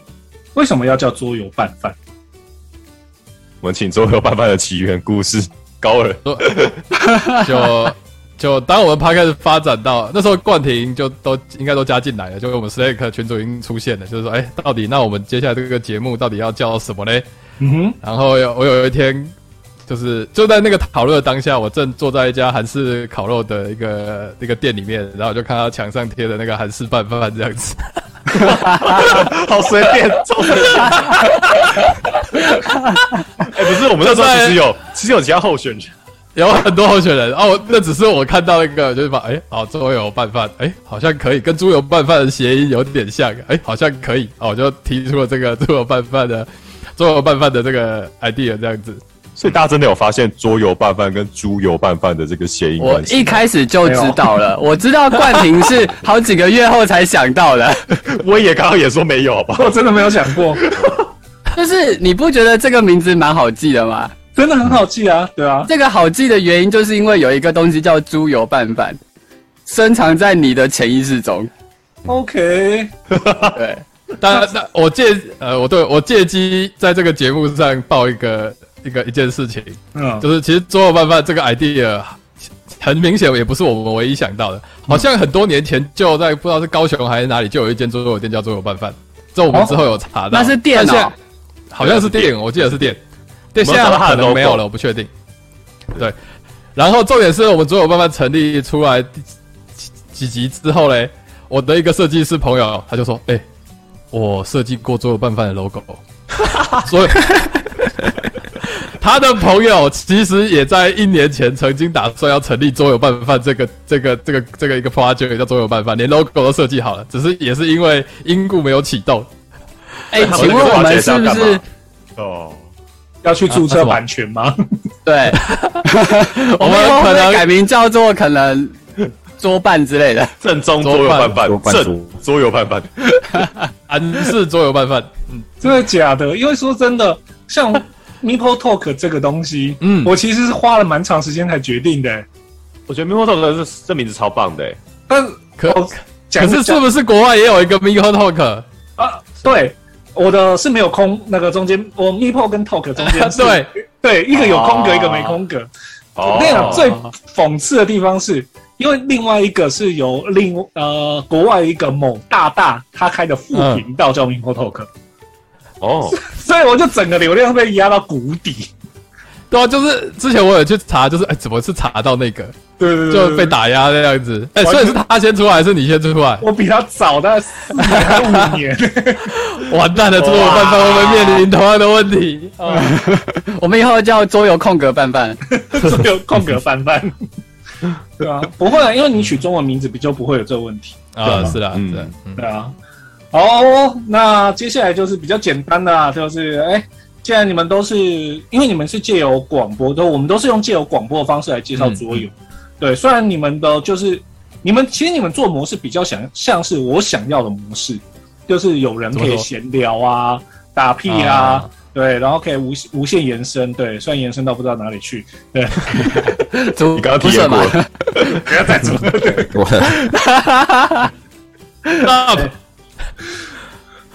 为什么要叫桌游拌饭？我们请桌游拌饭的起源故事，高尔。就就当我们 p 开始发展到那时候，冠廷就都应该都加进来了，就我们 Slack 群组已经出现了，就是说，哎、到底那我们接下来这个节目到底要叫什么嘞？嗯哼，然后有我有一天，就是就在那个讨论的当下，我正坐在一家韩式烤肉的一个一个店里面，然后就看到墙上贴的那个韩式拌饭这样子，好随便。哎、不是，我们那时候其实有，其实有其他候选人。有很多候选人哦，那只是我看到一个，就是把哎，好猪油拌饭，哎，好像可以跟猪油拌饭的谐音有点像，哎，好像可以，哦，我就提出了这个猪油拌饭的猪油拌饭的这个 idea 这样子。所以大家真的有发现桌游拌饭跟猪油拌饭的这个谐音我关系？一开始就知道了，我知道冠廷是好几个月后才想到的。我也刚刚也说没有，好不好？我真的没有想过。就是你不觉得这个名字蛮好记的吗？真的很好记啊，对啊，这个好记的原因，就是因为有一个东西叫猪油拌饭，深藏在你的潜意识中。OK，对，当然，那我借呃，我对我借机在这个节目上报一个一个一件事情，嗯，就是其实桌游拌饭这个 idea 很明显也不是我们唯一想到的，好像很多年前就在不知道是高雄还是哪里就有一间桌游店叫桌游拌饭，这我们之后有查到，那是店哦但现在好像是店，我记得是店，店现在可能没有了，我不确定。对，然后重点是我们桌游拌饭成立出来第几几集之后嘞，我的一个设计师朋友他就说：“哎、我设计过桌游拌饭的 logo。” 所以他的朋友其实也在一年前曾经打算要成立桌游拌饭这个这个这个这个一个 project 叫桌游拌饭，连 logo 都设计好了，只是也是因为因故没有启动。哎、请问我们是不是哦，要去注册版权吗？对？我们 可能能改名叫做可能桌办之类的。正宗桌游拌饭正桌游拌饭，安氏桌游拌饭，嗯真的假的？因为说真的，像 Meeple Talk 这个东西，嗯我其实是花了蛮长时间才决定的。我觉得 Mimo Talk 这这名字超棒的，欸但可可是是不是国外也有一个 Miko Talk？啊？对，我的是没有空，那个中间我 Meeple 跟 Talk 中间 是对对，一个有空格，哦一个没空格。哦那样最讽刺的地方是，因为另外一个是由另呃国外一个某大大他开的副频道叫 Meeple Talk，、哦，所以我就整个流量被压到谷底。对啊，就是之前我有去查，就是哎，怎么是查到那个对对对就被。打压那样子？哎，所以是他先出来，还是你先出来？我比他早大概四年五年，完蛋了，桌游拌饭会不会面临同样的问题？啊我们以后叫桌游空格拌饭。桌游空格拌饭。对啊，不会啊，因为你取中文名字比较不会有这个问题。啊，是啦，嗯是啦，嗯对啊。好，那接下来就是比较简单的、啊，就是哎，既然你们都是因为你们是借由广播，都我们都是用借由广播的方式来介绍桌游。对，虽然你们的就是你们其实你们做模式比较想像是我想要的模式，就是有人可以闲聊啊、打屁啊。啊对，然后可以无无限延伸，对，虽然延伸到不知道哪里去，对，你刚刚不是嘛体验过？了，不要再做。我那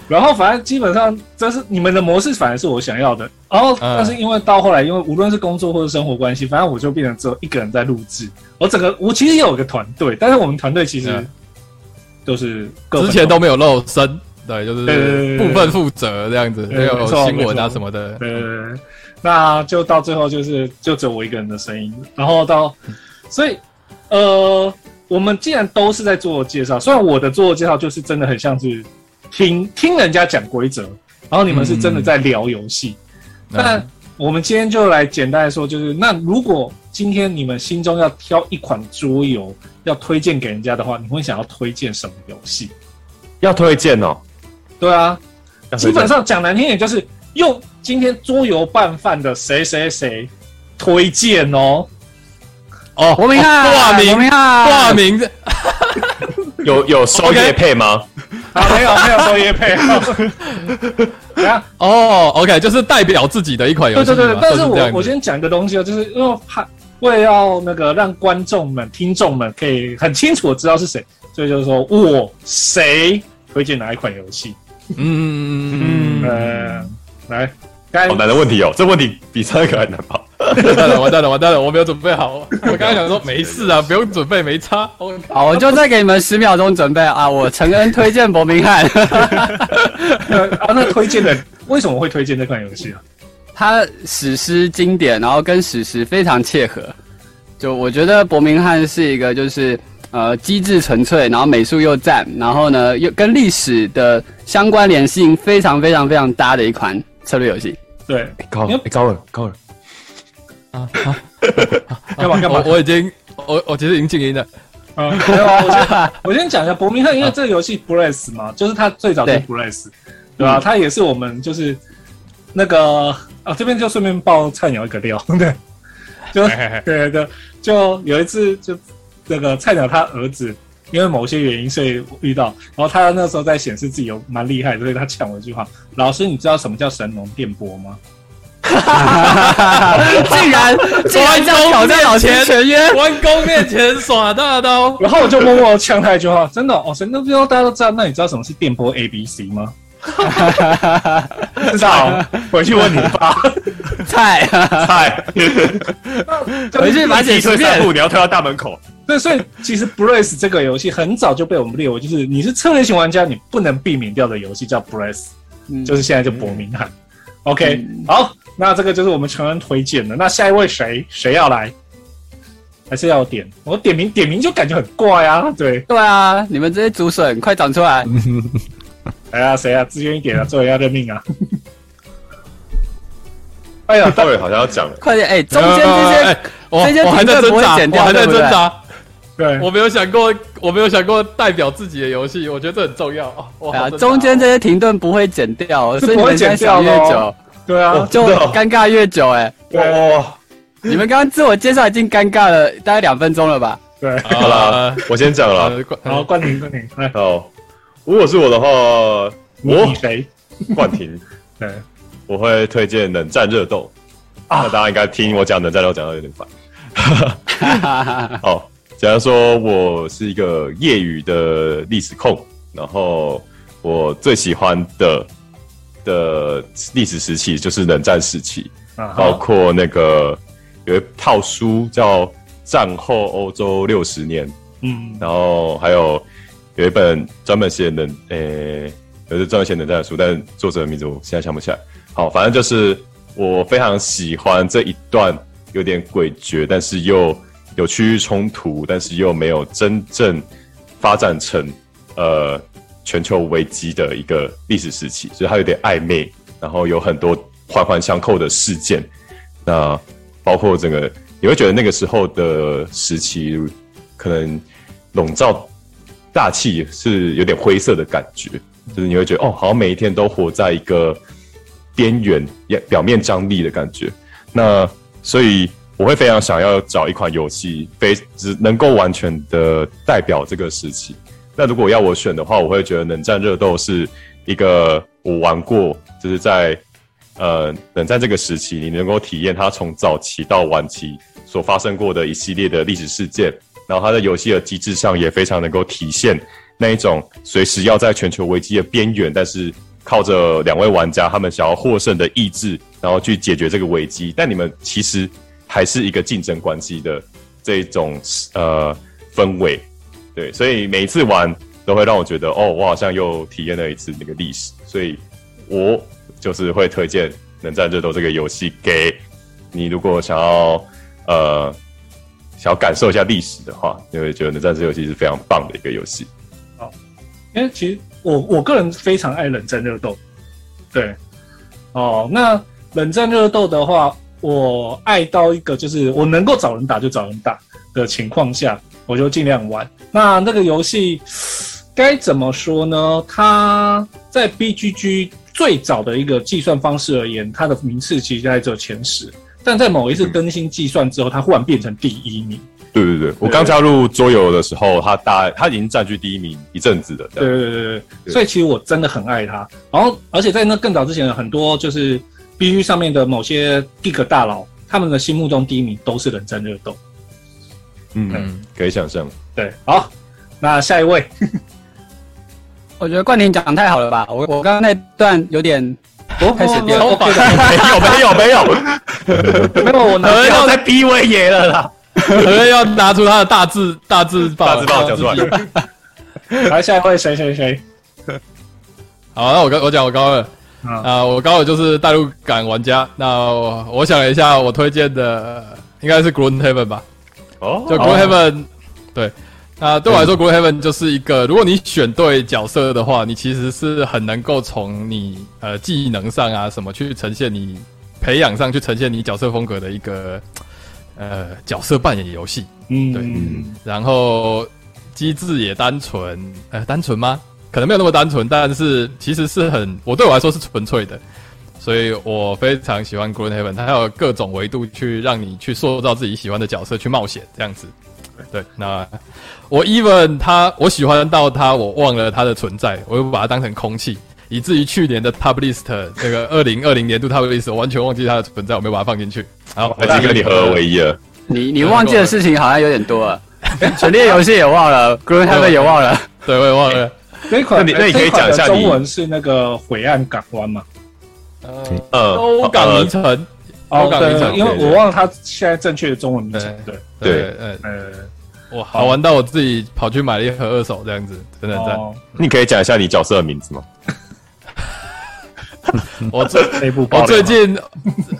然后反正基本上这是你们的模式，反而是我想要的。然后嗯。但是因为到后来，因为无论是工作或者生活关系，反正我就变成只有一个人在录制。我整个我其实也有一个团队，但是我们团队其实嗯。都是各之前都没有露身，对，就是部分负责这样子，对没有新闻啊什么的。对，那就到最后就是就只有我一个人的声音，然后到，所以呃，我们既然都是在做介绍，虽然我的做介绍就是真的很像是听听人家讲规则，然后你们是真的在聊游戏，但嗯我们今天就来简单的说，就是那如果今天你们心中要挑一款桌游要推荐给人家的话，你会想要推荐什么游戏？要推荐哦，对啊，基本上讲难听点，就是用今天桌游拌饭的谁谁谁推荐哦。哦，国民汉，挂名国民汉，挂名 有有收业配吗？啊，没有没有收业配。等一下，哦，OK，就是代表自己的一款游戏嘛，对对对，但是我我先讲一个东西啊，就是因为怕为了要那个让观众们、听众们可以很清楚的知道是谁，所以就是说我谁推荐哪一款游戏。嗯，嗯嗯，来，该好难的问题哦，这问题比上一个还难吧？完蛋了，完蛋了，完蛋了，我没有准备好。我刚刚想说没事啊，不用准备，没差。好，我就再给你们十秒钟准备啊！我承恩 推荐伯明翰，呃 啊，那推荐的为什么会推荐这款游戏啊？它史诗经典，然后跟史诗非常切合。就我觉得伯明翰是一个就是呃机智纯粹，然后美术又赞，然后呢又跟历史的相关联性非常非常非常搭的一款策略游戏。对，高因为高了高了，干嘛干嘛？我？已经，我我其实已经静音了。啊，没有啊，我先我先讲一下伯明翰，因为这个游戏 Bless 嘛，就是它最早是 Bless，对吧、它也是我们就是那个啊，这边就顺便爆菜鸟一个料，对，就对对对，就有一次就那个菜鸟他儿子因为某些原因所以遇到，然后他那时候在显示自己有蛮厉害，所以他抢了一句话：“老师，你知道什么叫神龙电波吗？” 竟然 竟然这样挑战老钱全约，关公面前耍大刀。然后我就默默呛他一句话：“真的哦，神龙电波大家都知道，那你知道什么是电波 A B C 吗？” 知道，回去问你爸。菜菜，回去把解推三步，你要推到大门口。对，所以其实 Brace 这个游戏很早就被我们列为，就是你是策略型玩家，你不能避免掉的游戏叫 Brace，、就是现在就伯明翰。OK，、好，那这个就是我们全人推荐的。那下一位谁谁要来？还是要点？我点名点名就感觉很怪啊。对，对啊，你们这些竹笋快长出来！来啊，谁啊？自愿一点啊，做人要认命啊。哎呀，待会好像要讲了，快点，哎，中间这些哎我这些我还在挣扎，我还在挣扎。对，我没有想过，我没有想过代表自己的游戏，我觉得这很重要啊。我啊，好挣扎中间这些停顿不会剪掉，是所以你们现在想越不会剪掉久，对啊，就尴尬越久。哎，哇，你们刚刚自我介绍已经尴尬了大概两分钟了吧？对。好了，我先讲了。好，冠廷，冠廷，来，好，如果是我的话，你我你谁？冠廷，对，我会推荐冷战热斗。啊那大家应该听我讲冷战热斗讲到有点烦。好，假如说我是一个业余的历史控，然后我最喜欢的的历史时期就是冷战时期，啊，包，括那个有一套书叫《战后欧洲六十年》，嗯，然后还有有一本专门写冷，诶、有一专门写冷战的书，但作者的名字我现在想不起来。好，反正就是我非常喜欢这一段有点诡谲，但是又有区域冲突，但是又没有真正发展成呃全球危机的一个历史时期，所以它有点暧昧，然后有很多环环相扣的事件。那包括整个，你会觉得那个时候的时期，可能笼罩大气是有点灰色的感觉，就是你会觉得哦，好像每一天都活在一个边缘、也表面张力的感觉。那所以我会非常想要找一款游戏，非只能够完全的代表这个时期。那如果要我选的话，我会觉得冷战热斗是一个我玩过，就是在呃冷战这个时期，你能够体验它从早期到晚期所发生过的一系列的历史事件，然后它的游戏的机制上也非常能够体现那一种随时要在全球危机的边缘，但是靠着两位玩家他们想要获胜的意志，然后去解决这个危机，但你们其实还是一个竞争关系的这种呃氛围。对，所以每一次玩都会让我觉得，哦，我好像又体验了一次那个历史，所以我就是会推荐《冷战热斗》这个游戏给你，如果想要呃想要感受一下历史的话，你会觉得《冷战这游戏是非常棒的一个游戏。好因为其实我我个人非常爱冷战热斗，对，哦，那冷战热斗的话，我爱到一个就是我能够找人打就找人打的情况下，我就尽量玩。那那个游戏该怎么说呢？它在 BGG 最早的一个计算方式而言，它的名次其实在只有前十，但在某一次更新计算之后，他忽然变成第一名。对对对，我刚加入桌游的时候，他大他已经占据第一名一阵子了。对对对对对，所以其实我真的很爱他。然后，而且在那更早之前，很多就是 B G 上面的某些 geek 大佬，他们的心目中第一名都是冷战热斗。嗯，可以想象。对，好，那下一位，我觉得冠廷讲得太好了吧？我我刚刚那段有点我开始变 OK 的，没有没有没有，没有，我拿不要再逼威爷了啦。可能要拿出他的大字大字报，大字报讲出来。来，下一位谁谁谁？好，那我刚我讲我高二啊啊、我高二就是代入感玩家。那我我想了一下，我推荐的呃应该是 Gloomhaven 吧？哦，就 Gloomhaven，、对。那对我来说，Gloomhaven 就是一个，如果你选对角色的话，你其实是很能够从你呃技能上啊什么去呈现你培养上去呈现你角色风格的一个呃角色扮演游戏。嗯，对然后机制也单纯，呃，单纯吗？可能没有那么单纯，但是其实是很，我对我来说是纯粹的，所以我非常喜欢 Green Heaven 它有各种维度去让你去塑造自己喜欢的角色去冒险这样子。对，那我 even 他，我喜欢到他，我忘了他的存在，我又把它当成空气，以至于去年的 Top List 这个二零二零年度 Top List 我完全忘记它的存在，我没有把它放进去。好，我已经跟你合二为一了。你你忘记的事情好像有点多了，权力游戏也忘了，Green Heaven 也忘了，对，我也忘了。那款那你那你可以讲一下中文是那个晦暗港湾嘛？呃，欧港迷城，哦欧，港迷城对，因为我忘了它现在正确的中文名称。对，对，呃，呃，哇，好玩到我自己跑去买了一盒二手，这样子，真的很赞。哦，你可以讲一下你角色的名字吗？我最我最近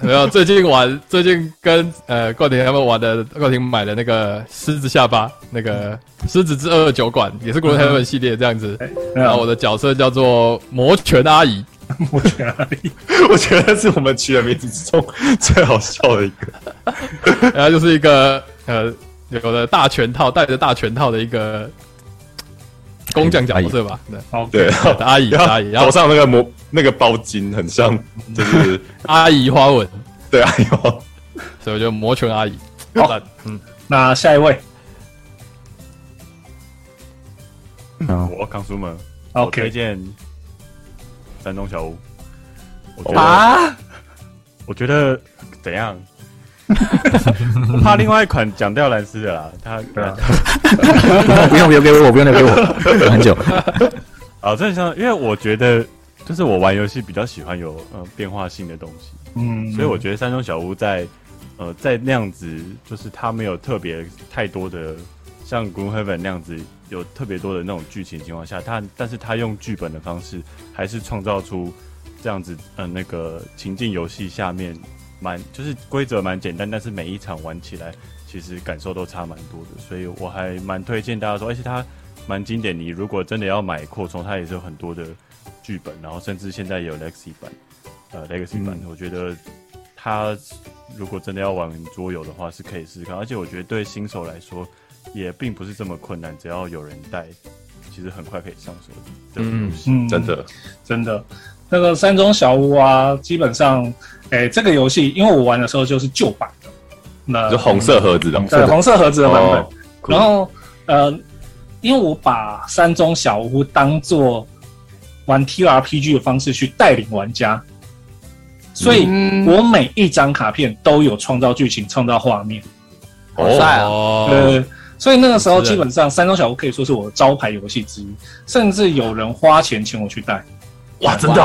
没有，最近玩，最近跟呃冠廷他们玩的，冠廷买的那个狮子下巴，那个狮子之二酒馆，也是 Green Heaven 系列这样子。然后我的角色叫做魔拳阿姨，魔拳阿姨？我觉得是我们取的名字之中最好笑的一个。然后就是一个呃有的大全套，带着大全套的一个工匠角色吧，对。好，对，阿姨阿姨，然后头上那个魔那个包巾很像，就是。阿姨花纹，对阿姨花。所以我就魔拳阿姨。好。赞嗯，那下一位。嗯，我刚出门，我推，OK，荐山东小屋。我觉得，啊，我觉得怎样？我怕另外一款讲掉蓝斯的啦，他对啊 不用不用给我，不用留给我，等很久。啊，真的像，因为我觉得就是我玩游戏比较喜欢有呃变化性的东西，嗯，所以我觉得山中小屋在呃在那样子，就是它没有特别太多的像 Gloom Heaven 那样子有特别多的那种剧情情况下，它但是它用剧本的方式，还是创造出这样子呃那个情境游戏下面蛮就是规则蛮简单，但是每一场玩起来其实感受都差蛮多的，所以我还蛮推荐大家说，而且它蛮经典。你如果真的要买扩充，它也是有很多的剧本，然后甚至现在也有 Legacy 版，呃 Legacy 版，我觉得它如果真的要玩桌游的话，是可以试试看。而且我觉得对新手来说，也并不是这么困难，只要有人带，其实很快可以上手的游戏。嗯真的，真的，那个山中小屋啊，基本上，哎、这个游戏，因为我玩的时候就是旧版的，那就红色盒子的，对红色盒子的版本，哦然后呃，因为我把山中小屋当做玩 TRPG 的方式去带领玩家，所以嗯。我每一张卡片都有创造剧情、创造画面。好帅啊！哦，呃，所以那个时候基本上山中小屋可以说是我的招牌游戏之一，甚至有人花钱请我去带。哇，真的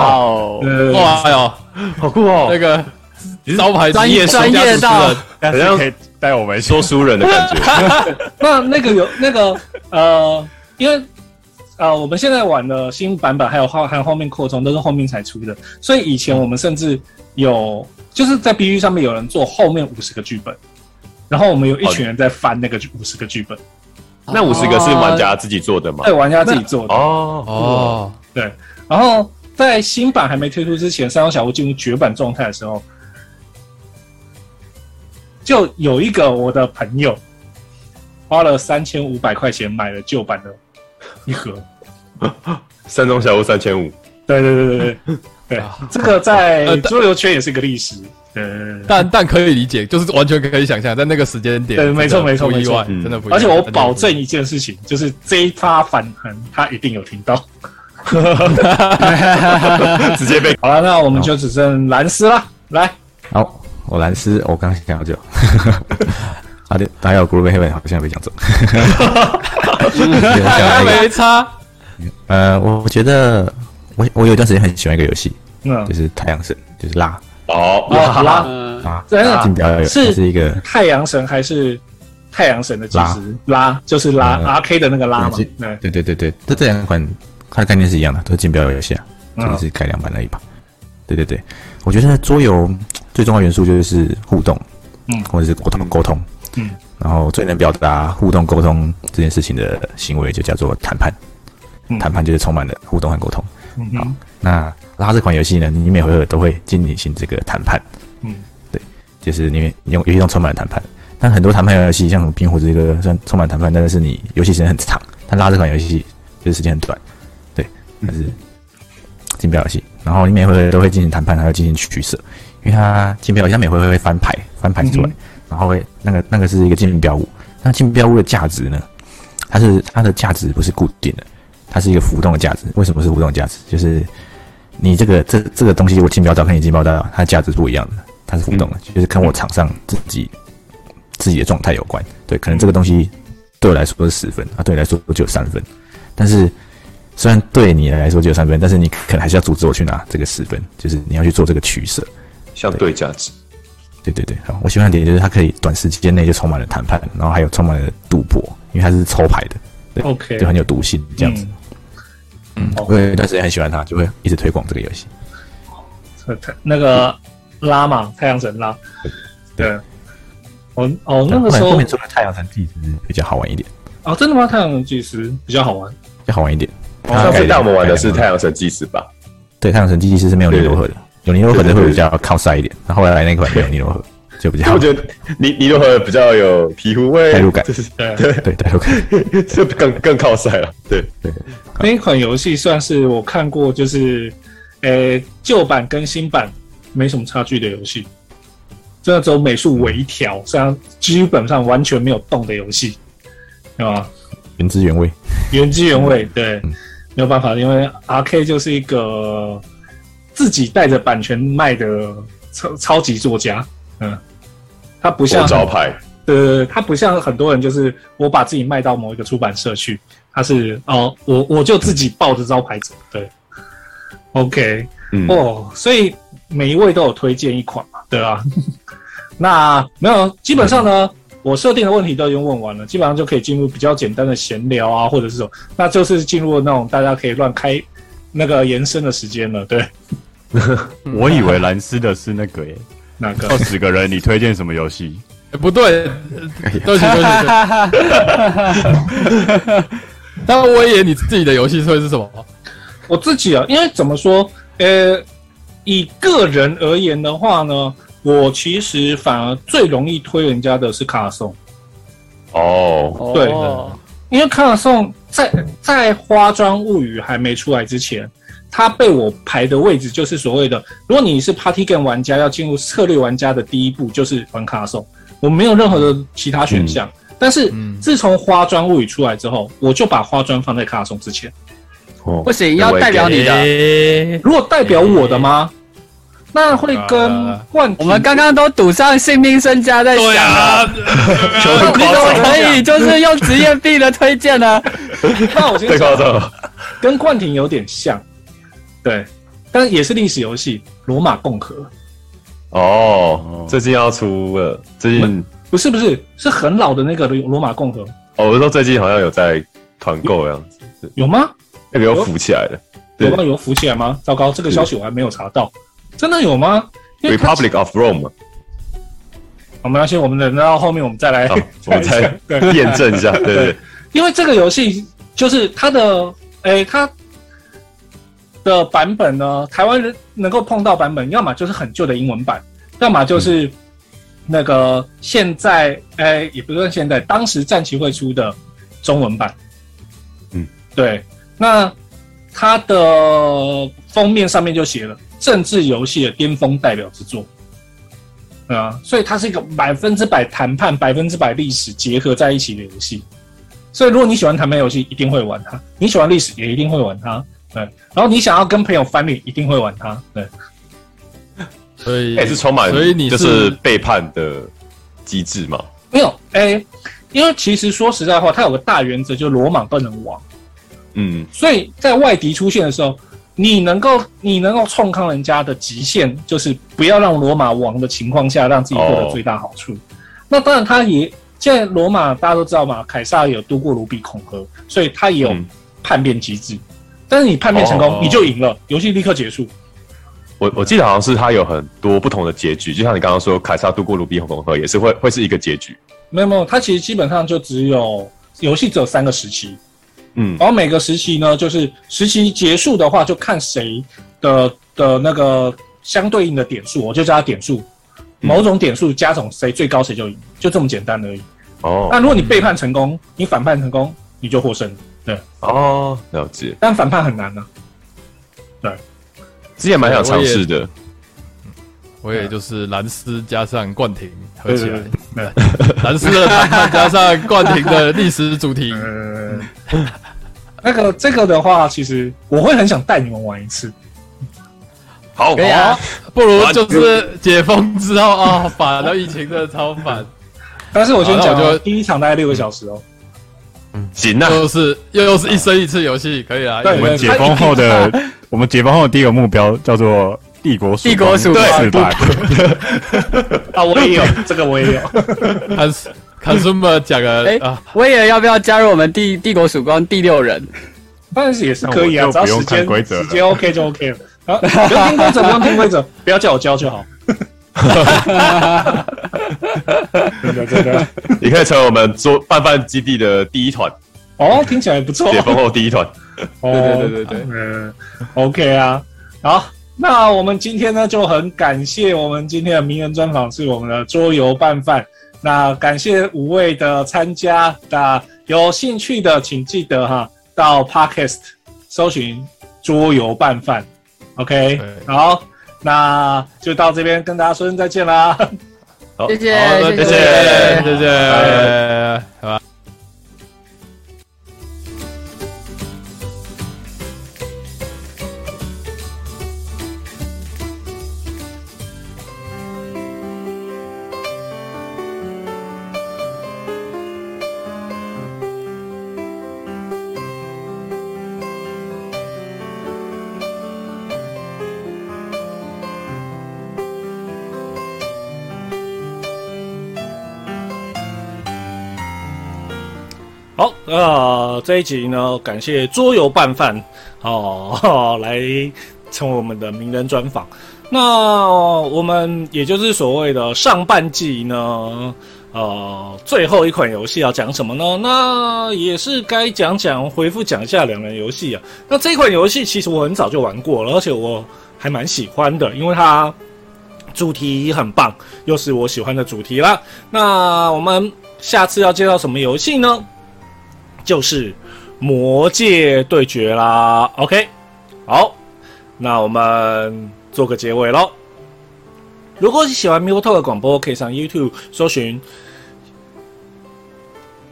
哇哟，好酷哦。那，个招牌专业专专业到。但好像可以带我们去说书人的感觉。那那个有那个呃，因为呃，我们现在玩的新版本还有后还有后面扩充都是后面才出的，所以以前我们甚至有就是在 B G 上面有人做后面五十个剧本，然后我们有一群人在翻那个五十个剧本，那五十个是玩家自己做的吗？对？玩家自己做的。哦，哦，对，然后在新版还没推出之前，三张小屋进入绝版状态的时候，就有一个我的朋友花了三千五百块钱买了旧版的一盒。山中小屋三千五，对对对对对对，这个在呃桌游圈也是个历史。对但但可以理解，就是完全可以想象，在那个时间点，对没错没错不意外，没错真的不意外。而且我保证一件事情，就是这一发反弹他一定有听到。直接被好了，那我们就只剩蓝斯了。来，好，我蓝斯，我刚刚想好久。好的，还有 Group Heaven 好像被讲走。还没差，呃，我觉得我我有一段时间很喜欢一个游戏，嗯。就，是太阳神，就是拉哦，哦，好啦，嗯，啊，真的竞标游是它是一个太阳神还是太阳神的计时拉，就是拉嗯。R K 的那个拉嘛对对对对，这这两款它的概念是一样的，都是竞标游戏啊，嗯。只是改良版而已吧。对对对，我觉得桌游 最重要的元素就是互动，嗯。或者是沟通沟通，嗯，然后最能表达互动沟通这件事情的行为就叫做谈判，嗯。谈判就是充满了互动和沟通。嗯。好那拉这款游戏呢，你每回合都会进行这个谈判，嗯，对就是你用游戏中充满了谈判。但很多谈判游戏，像冰火这个虽然充满谈判，但是你游戏时间很长。但拉这款游戏就是时间很短，对，它是竞标游戏。然后你每回都会进行谈判，还要进行取舍，因为它竞标游戏它每回合会翻牌，翻牌出来，嗯然后会那个那个是一个竞标物。那竞标物的价值呢？它是它的价值不是固定的，它是一个浮动的价值。为什么是浮动价值？就是你这个这这个东西，我竞标到跟你竞标到，它价值是不一样的，它是浮动的，就是跟我场上自己自己的状态有关。对，可能这个东西对我来说是十分，啊，对你来说就有三分。但是虽然对你来说只有三分，但是你可能还是要阻止我去拿这个十分，就是你要去做这个取舍。相对价值。对对对，好，我喜欢的点就是它可以短时间内就充满了谈判，然后还有充满了赌博，因为它是抽牌的，对 OK 就很有毒性这样子。嗯，哦我有一段时间很喜欢它，就会一直推广这个游戏。呃太那个拉嘛，太阳神拉，对，哦哦，那个时候后面后面出了太阳神祭司比较好玩一点，哦，真的吗？太阳神祭司比较好玩，比较好玩一点。上次带我们玩的是太太阳神祭司吧？对太阳神祭司是没有尼罗河的，有尼罗河的会比较靠塞一点，然后后来来那款没有尼罗河，就比较我觉得尼尼罗河比较有皮肤味，代入感。就 是对，对代入感。这更更靠塞了。对对，那一款游戏算是我看过，就是，呃，旧版跟新版没什么差距的游戏，真的只有美术微调，这样基本上完全没有动的游戏，对吧？原汁原味。原汁原味，对。嗯，没有办法，因为 R K 就是一个自己带着版权卖的超超级作家，嗯，他不像招牌，对，他不像很多人，就是我把自己卖到某一个出版社去，他是哦，我我就自己抱着招牌走，对，OK，嗯，哦，所以每一位都有推荐一款嘛，对吧？那没有，基本上呢，我设定的问题都已经问完了，基本上就可以进入比较简单的闲聊啊，或者是什么，那就是进入那种大家可以乱开那个延伸的时间了，对，我以为蓝斯的是那个耶，哪个二？十个人，你推荐什么游戏？欸不对，呃对不起对不起。对不起那我以为你自己的游戏会是什么？我自己啊，因为怎么说，呃，以个人而言的话呢，我其实反而最容易推人家的是卡颂，哦，对的因为卡颂在在花庄物语还没出来之前，它被我排的位置就是所谓的，如果你是 Party Game 玩家，要进入策略玩家的第一步就是玩卡颂，我没有任何的其他选项。但是嗯自从花砖物语出来之后，我就把花砖放在卡颂之前。哦不行，要代表你的。诶如果代表我的吗？那会跟冠体我们刚刚都赌上性命身家在想对啊，啊，你怎么可以就是用职业病的推荐呢？那我先讲。跟冠廷有点像，对，但也是历史游戏《罗马共和》，哦，最近要出了，最近不是不是，是很老的那个罗马共和，哦，我说最近好像有在团购的样子，有吗？那个有浮起来的。对有吗？有浮起来吗？糟糕，这个消息我还没有查到，真的有吗？，Republic of Rome，我们要先，我们等到后面我们再来好，我们再验证一下，对对。对，因为这个游戏就是它的，诶、它的版本呢，台湾人能够碰到版本，要么就是很旧的英文版，要么就是那个现在，诶、也不算现在，当时战旗会出的中文版。嗯，对。那它的封面上面就写了“政治游戏的巅峰代表之作”。啊，所以它是一个百分之百谈判、百分之百历史结合在一起的游戏。所以，如果你喜欢谈判游戏，一定会玩它；你喜欢历史，也一定会玩它。对，然后你想要跟朋友翻脸，一定会玩它。对，所以也是充满，所以你就是背叛的机制嘛，没有，哎、因为其实说实在话，它有个大原则，就是罗马不能亡。嗯，所以在外敌出现的时候，你能够你能够创康人家的极限，就是不要让罗马亡的情况下，让自己获得最大好处。那当然，他也现在罗马大家都知道嘛，凯撒有渡过卢比孔河，所以他也有嗯叛变机制。但是你叛变成功，哦你就赢了，游戏立刻结束。我我记得好像是他有很多不同的结局，就像你刚刚说，凯撒渡过卢比孔河也是会会是一个结局，没有没有，他其实基本上就只有游戏只有三个时期，嗯，然后每个时期呢，就是时期结束的话，就看谁的的那个相对应的点数，我就叫它点数，某种点数加总谁最高谁就赢，就这么简单而已。哦。那如果你背叛成功，你反叛成功，你就获胜。对，哦，了解，但反叛很难呢、对。之前蛮想尝试的，我也就是蓝斯加上冠廷合起来，对蓝斯的谈判加上冠廷的历史主题，呃，那个这个的话，其实我会很想带你们玩一次。好，可以啊，不如就是解封之后啊，反了，疫情真的超烦，但是我先讲就第一场大概六个小时哦。行啊，又是又又是一生一次游戏，可以啊。对我们解封后的，我们解封后的第一个目标叫做帝国帝国曙光四代，啊，我也有这个，我也有。看 consumer 讲个哎啊，威尔要不要加入我们帝帝国曙光第六人？但是也是可以啊，只那我就不用要时间规则了时间 OK 就 OK 了。啊，不用听规则，不用听规则，不要叫我教就好。真的真的，你可以成为我们做拌饭基地的第一团，哦，听起来不错。解封后第一团。哦，对对对对对嗯，OK 啊，好，那我们今天呢就很感谢我们今天的名人专访是我们的桌游拌饭，那感谢五位的参加，那有兴趣的请记得哈到 Podcast 搜寻桌游拌饭，OK，好，那就到这边跟大家说声再见啦。好。谢谢好，谢谢。谢谢这一集呢，感谢桌游拌饭哦，来成为我们的名人专访。那我们也就是所谓的上半季呢，呃，最后一款游戏要讲什么呢？那也是该讲讲，回复讲一下两人游戏啊。那这款游戏其实我很早就玩过了，而且我还蛮喜欢的，因为它主题很棒，又是我喜欢的主题啦。那我们下次要介绍什么游戏呢？就是《魔界对决》啦。OK，好，那我们做个结尾喽。如果你喜欢 m i p o Talk 的广播，可以上 YouTube 搜寻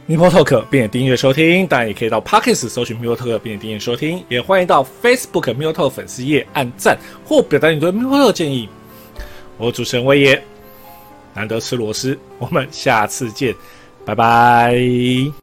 m i p o Talk 并且订阅收听，当然也可以到 Pockets 搜寻 m i p o Talk 并且订阅收听，也欢迎到 Facebook m i p o Talk 粉丝页按赞或表达你对 m i p o Talk 的建议。我主持人威爷，难得吃螺丝，我们下次见，拜拜。